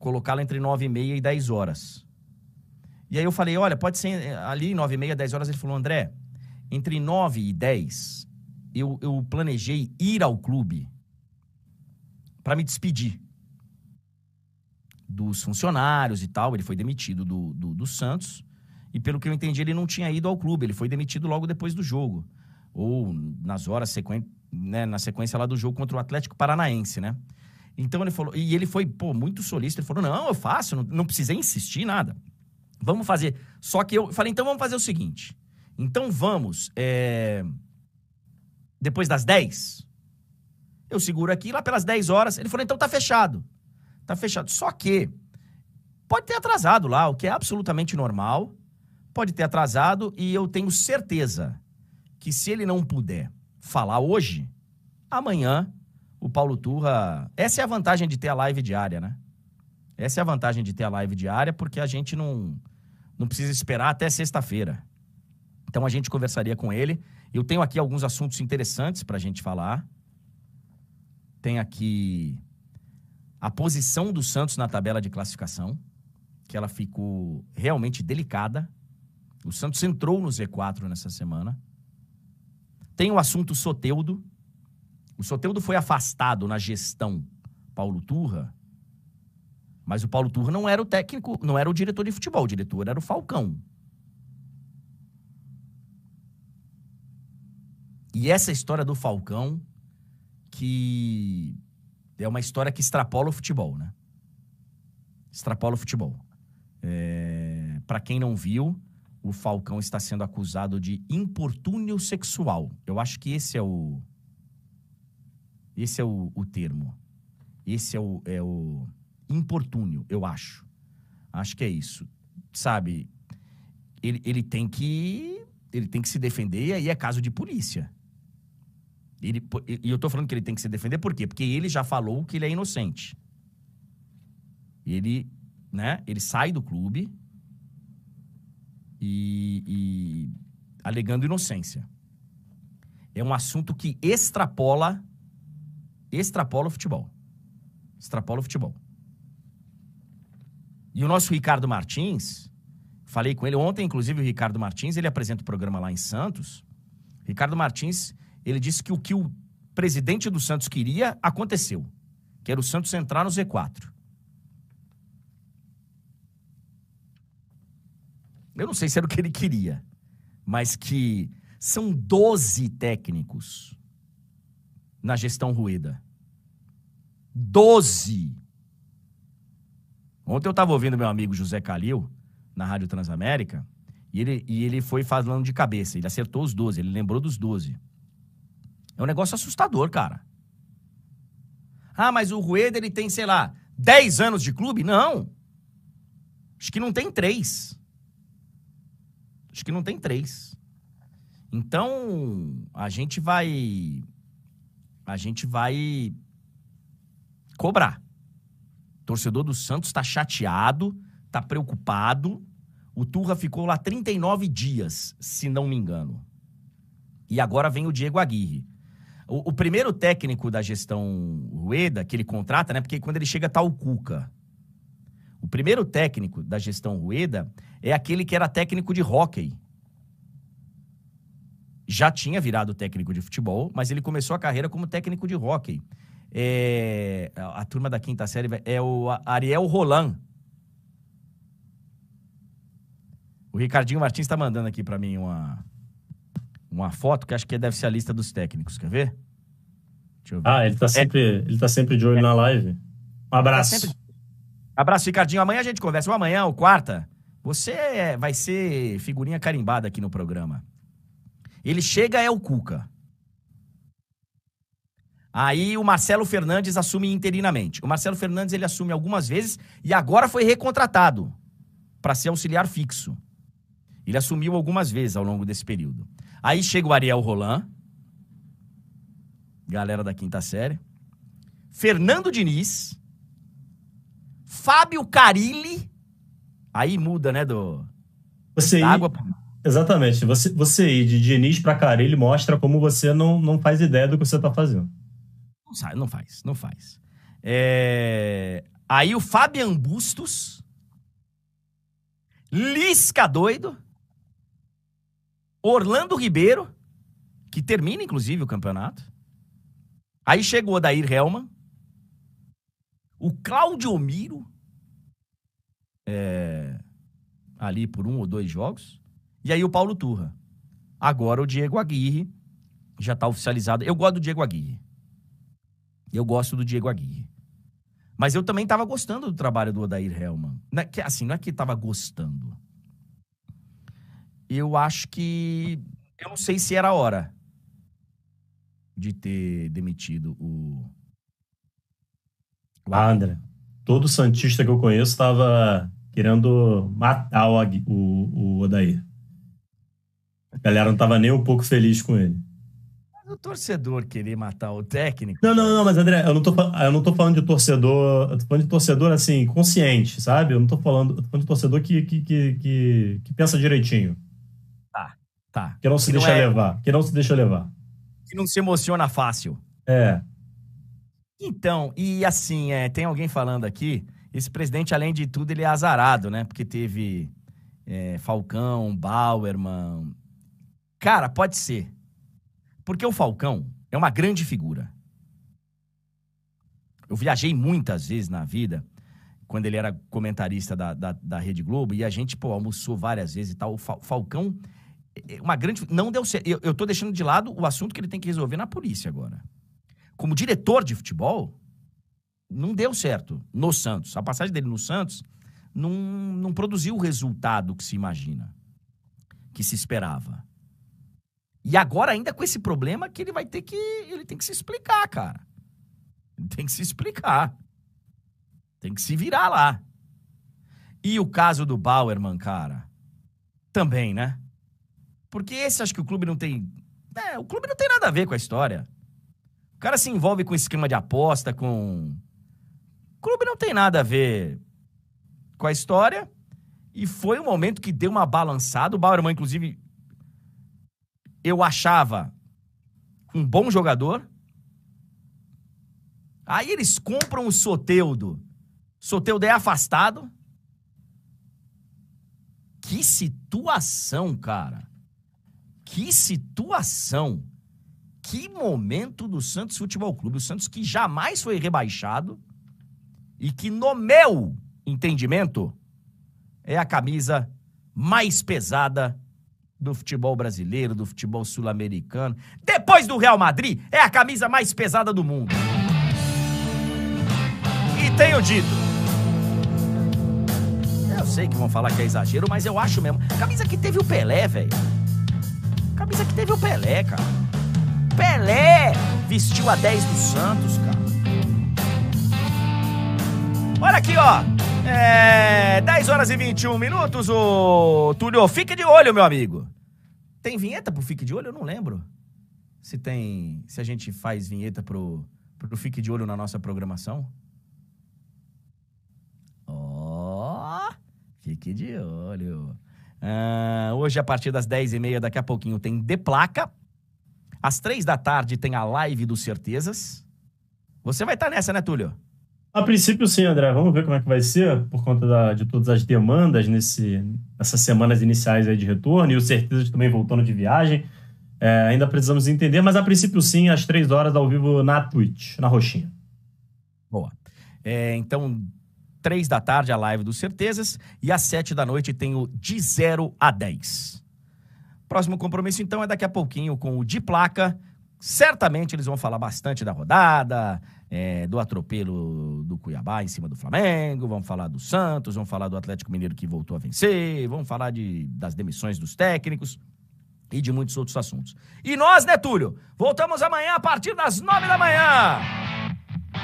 colocá-lo entre 9 e meia e 10 horas. E aí eu falei, olha, pode ser é, ali 9 e meia, 10 horas. Ele falou, André, entre 9 e 10, eu, eu planejei ir ao clube para me despedir dos funcionários e tal. Ele foi demitido do, do, do, Santos. E pelo que eu entendi, ele não tinha ido ao clube. Ele foi demitido logo depois do jogo. Ou nas horas sequen... né, na sequência lá do jogo contra o Atlético Paranaense, né? Então ele falou. E ele foi, pô, muito solícito. Ele falou: não, eu faço, não, não precisei insistir, nada. Vamos fazer. Só que eu falei, então vamos fazer o seguinte. Então vamos. É... Depois das 10, eu seguro aqui, lá pelas 10 horas. Ele falou, então tá fechado. Tá fechado. Só que pode ter atrasado lá, o que é absolutamente normal. Pode ter atrasado e eu tenho certeza que se ele não puder falar hoje, amanhã o Paulo Turra. Essa é a vantagem de ter a live diária, né? Essa é a vantagem de ter a live diária, porque a gente não, não precisa esperar até sexta-feira. Então a gente conversaria com ele. Eu tenho aqui alguns assuntos interessantes para a gente falar. Tem aqui a posição do Santos na tabela de classificação, que ela ficou realmente delicada. O Santos entrou no Z4 nessa semana. Tem o assunto Soteudo. O Soteudo foi afastado na gestão Paulo Turra, mas o Paulo Turra não era o técnico, não era o diretor de futebol, o diretor era o Falcão. E essa história do Falcão, que é uma história que extrapola o futebol, né? Extrapola o futebol. É... Para quem não viu, o Falcão está sendo acusado de importúnio sexual. Eu acho que esse é o. Esse é o, o termo. Esse é o, é o importúnio, eu acho. Acho que é isso. Sabe? Ele, ele tem que. Ele tem que se defender e aí é caso de polícia. Ele, e eu tô falando que ele tem que se defender por quê? Porque ele já falou que ele é inocente. Ele, né, ele sai do clube e, e alegando inocência. É um assunto que extrapola extrapola o futebol. Extrapola o futebol. E o nosso Ricardo Martins, falei com ele ontem, inclusive o Ricardo Martins, ele apresenta o programa lá em Santos. Ricardo Martins ele disse que o que o presidente do Santos queria aconteceu, que era o Santos entrar no Z4. Eu não sei se era o que ele queria, mas que são 12 técnicos na gestão Rueda. 12! Ontem eu estava ouvindo meu amigo José Calil na Rádio Transamérica e ele, e ele foi falando de cabeça. Ele acertou os 12, ele lembrou dos 12. É um negócio assustador, cara. Ah, mas o Rueda, ele tem, sei lá, 10 anos de clube? Não. Acho que não tem três. Acho que não tem três. Então, a gente vai. A gente vai cobrar. Torcedor do Santos está chateado, está preocupado. O Turra ficou lá 39 dias, se não me engano. E agora vem o Diego Aguirre. O, o, primeiro técnico da gestão Rueda, que ele contrata, né? Porque quando ele chega tá o Cuca. O primeiro técnico da gestão Rueda é aquele que era técnico de hóquei. Já tinha virado técnico de futebol, mas ele começou a carreira como técnico de hóquei. É, a turma da quinta série é o Ariel Roland. O Ricardinho Martins está mandando aqui para mim uma, uma foto que acho que deve ser a lista dos técnicos. Quer ver? ver. Ah, ele tá, sempre, é. ele tá sempre de olho é. na live. Um abraço. Tá sempre... Abraço, Ricardinho. Amanhã a gente conversa. Ou amanhã, ou quarta, você é, vai ser figurinha carimbada aqui no programa. Ele chega, é o Cuca. Aí o Marcelo Fernandes assume interinamente. O Marcelo Fernandes ele assume algumas vezes e agora foi recontratado para ser auxiliar fixo. Ele assumiu algumas vezes ao longo desse período. Aí chega o Ariel Roland, galera da quinta série. Fernando Diniz. Fábio Carilli. Aí muda, né, do... Você ir, água... Exatamente. Você, você ir de Diniz para Carilli mostra como você não, não faz ideia do que você tá fazendo. Não, sai, não faz, não faz. É... Aí o Fabian Bustos. Lisca doido. Orlando Ribeiro, que termina inclusive o campeonato. Aí chegou o Odair Helman. O Claudio Miro. É, ali por um ou dois jogos. E aí o Paulo Turra. Agora o Diego Aguirre já está oficializado. Eu gosto do Diego Aguirre. Eu gosto do Diego Aguirre. Mas eu também estava gostando do trabalho do Odair Helman. Não é que, assim, não é que estava gostando eu acho que. Eu não sei se era a hora de ter demitido o. Ah, André. Todo Santista que eu conheço estava querendo matar o, o, o Odair. A galera não estava nem um pouco feliz com ele. Mas o torcedor querer matar o técnico. Não, não, não, mas André, eu não tô, eu não tô falando de torcedor. Eu tô falando de torcedor assim, consciente, sabe? Eu não tô falando. Eu tô falando de torcedor que, que, que, que, que pensa direitinho. Tá. Que não se que deixa não é... levar. Que não se deixa levar. Que não se emociona fácil. É. Então, e assim, é, tem alguém falando aqui, esse presidente, além de tudo, ele é azarado, né? Porque teve é, Falcão, Bauerman. Cara, pode ser. Porque o Falcão é uma grande figura. Eu viajei muitas vezes na vida, quando ele era comentarista da, da, da Rede Globo, e a gente, pô, almoçou várias vezes e tal. O Falcão uma grande. Não deu certo. Eu, eu tô deixando de lado o assunto que ele tem que resolver na polícia agora. Como diretor de futebol, não deu certo no Santos. A passagem dele no Santos não, não produziu o resultado que se imagina, que se esperava. E agora, ainda com esse problema, que ele vai ter que. Ele tem que se explicar, cara. Ele tem que se explicar. Tem que se virar lá. E o caso do Bauerman, cara, também, né? Porque esse acho que o clube não tem. É, o clube não tem nada a ver com a história. O cara se envolve com esquema de aposta, com. O clube não tem nada a ver com a história. E foi um momento que deu uma balançada. O Bauerman, inclusive, eu achava um bom jogador. Aí eles compram o Soteudo. Soteudo é afastado. Que situação, cara. Que situação! Que momento do Santos Futebol Clube. O Santos que jamais foi rebaixado e que, no meu entendimento, é a camisa mais pesada do futebol brasileiro, do futebol sul-americano. Depois do Real Madrid, é a camisa mais pesada do mundo. E tenho dito. Eu sei que vão falar que é exagero, mas eu acho mesmo. Camisa que teve o Pelé, velho. Camisa que teve o Pelé, cara. Pelé vestiu a 10 do Santos, cara. Olha aqui, ó. É, 10 horas e 21 minutos, o Túlio. Fique de olho, meu amigo. Tem vinheta pro Fique de Olho? Eu não lembro. Se tem. Se a gente faz vinheta pro, pro Fique de Olho na nossa programação. Ó! Oh, fique de olho. Ah, hoje, a partir das 10h30, daqui a pouquinho, tem De Placa. Às 3 da tarde tem a live do Certezas. Você vai estar tá nessa, né, Túlio? A princípio, sim, André. Vamos ver como é que vai ser, por conta da, de todas as demandas nesse, nessas semanas iniciais aí de retorno e o certeza de também voltando de viagem. É, ainda precisamos entender, mas a princípio, sim, às três horas ao vivo na Twitch, na Roxinha. Boa. É, então, três da tarde a live dos Certezas e às sete da noite tem o de 0 a 10. Próximo compromisso, então, é daqui a pouquinho com o de placa. Certamente eles vão falar bastante da rodada, é, do atropelo do Cuiabá em cima do Flamengo, vão falar do Santos, vão falar do Atlético Mineiro que voltou a vencer, vão falar de, das demissões dos técnicos e de muitos outros assuntos. E nós, né, Túlio? Voltamos amanhã a partir das nove da manhã,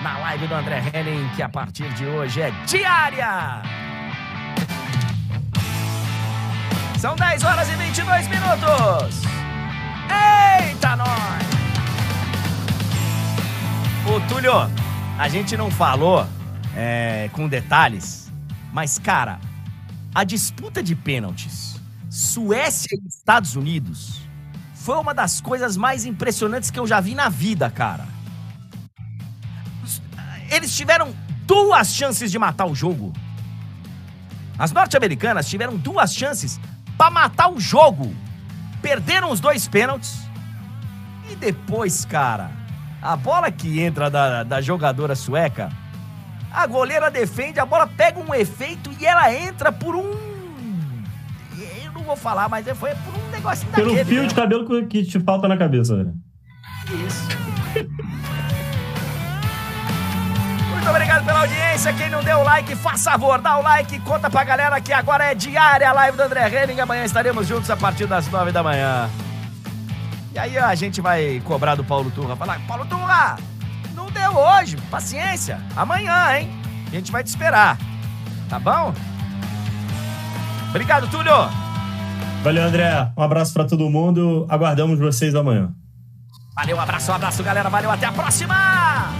na live do André Henning, que a partir de hoje é diária. São 10 horas e 22 minutos. Eita, nós! Ô, Túlio, a gente não falou é, com detalhes, mas, cara, a disputa de pênaltis Suécia e Estados Unidos foi uma das coisas mais impressionantes que eu já vi na vida, cara. Eles tiveram duas chances de matar o jogo. As norte-americanas tiveram duas chances para matar o jogo. Perderam os dois pênaltis. E depois, cara, a bola que entra da, da jogadora sueca, a goleira defende, a bola pega um efeito e ela entra por um. Eu não vou falar, mas é, foi por um negocinho Pelo daquele. Pelo fio de cabelo que te falta na cabeça, velho. Isso. Obrigado pela audiência. Quem não deu o like, faça favor, dá o like, conta pra galera que agora é diária a live do André Henning. Amanhã estaremos juntos a partir das nove da manhã. E aí a gente vai cobrar do Paulo Turra. Falar, Paulo Turra, não deu hoje, paciência. Amanhã, hein? A gente vai te esperar. Tá bom? Obrigado, Túlio. Valeu, André. Um abraço para todo mundo. Aguardamos vocês amanhã. Valeu, um abraço, um abraço, galera. Valeu, até a próxima!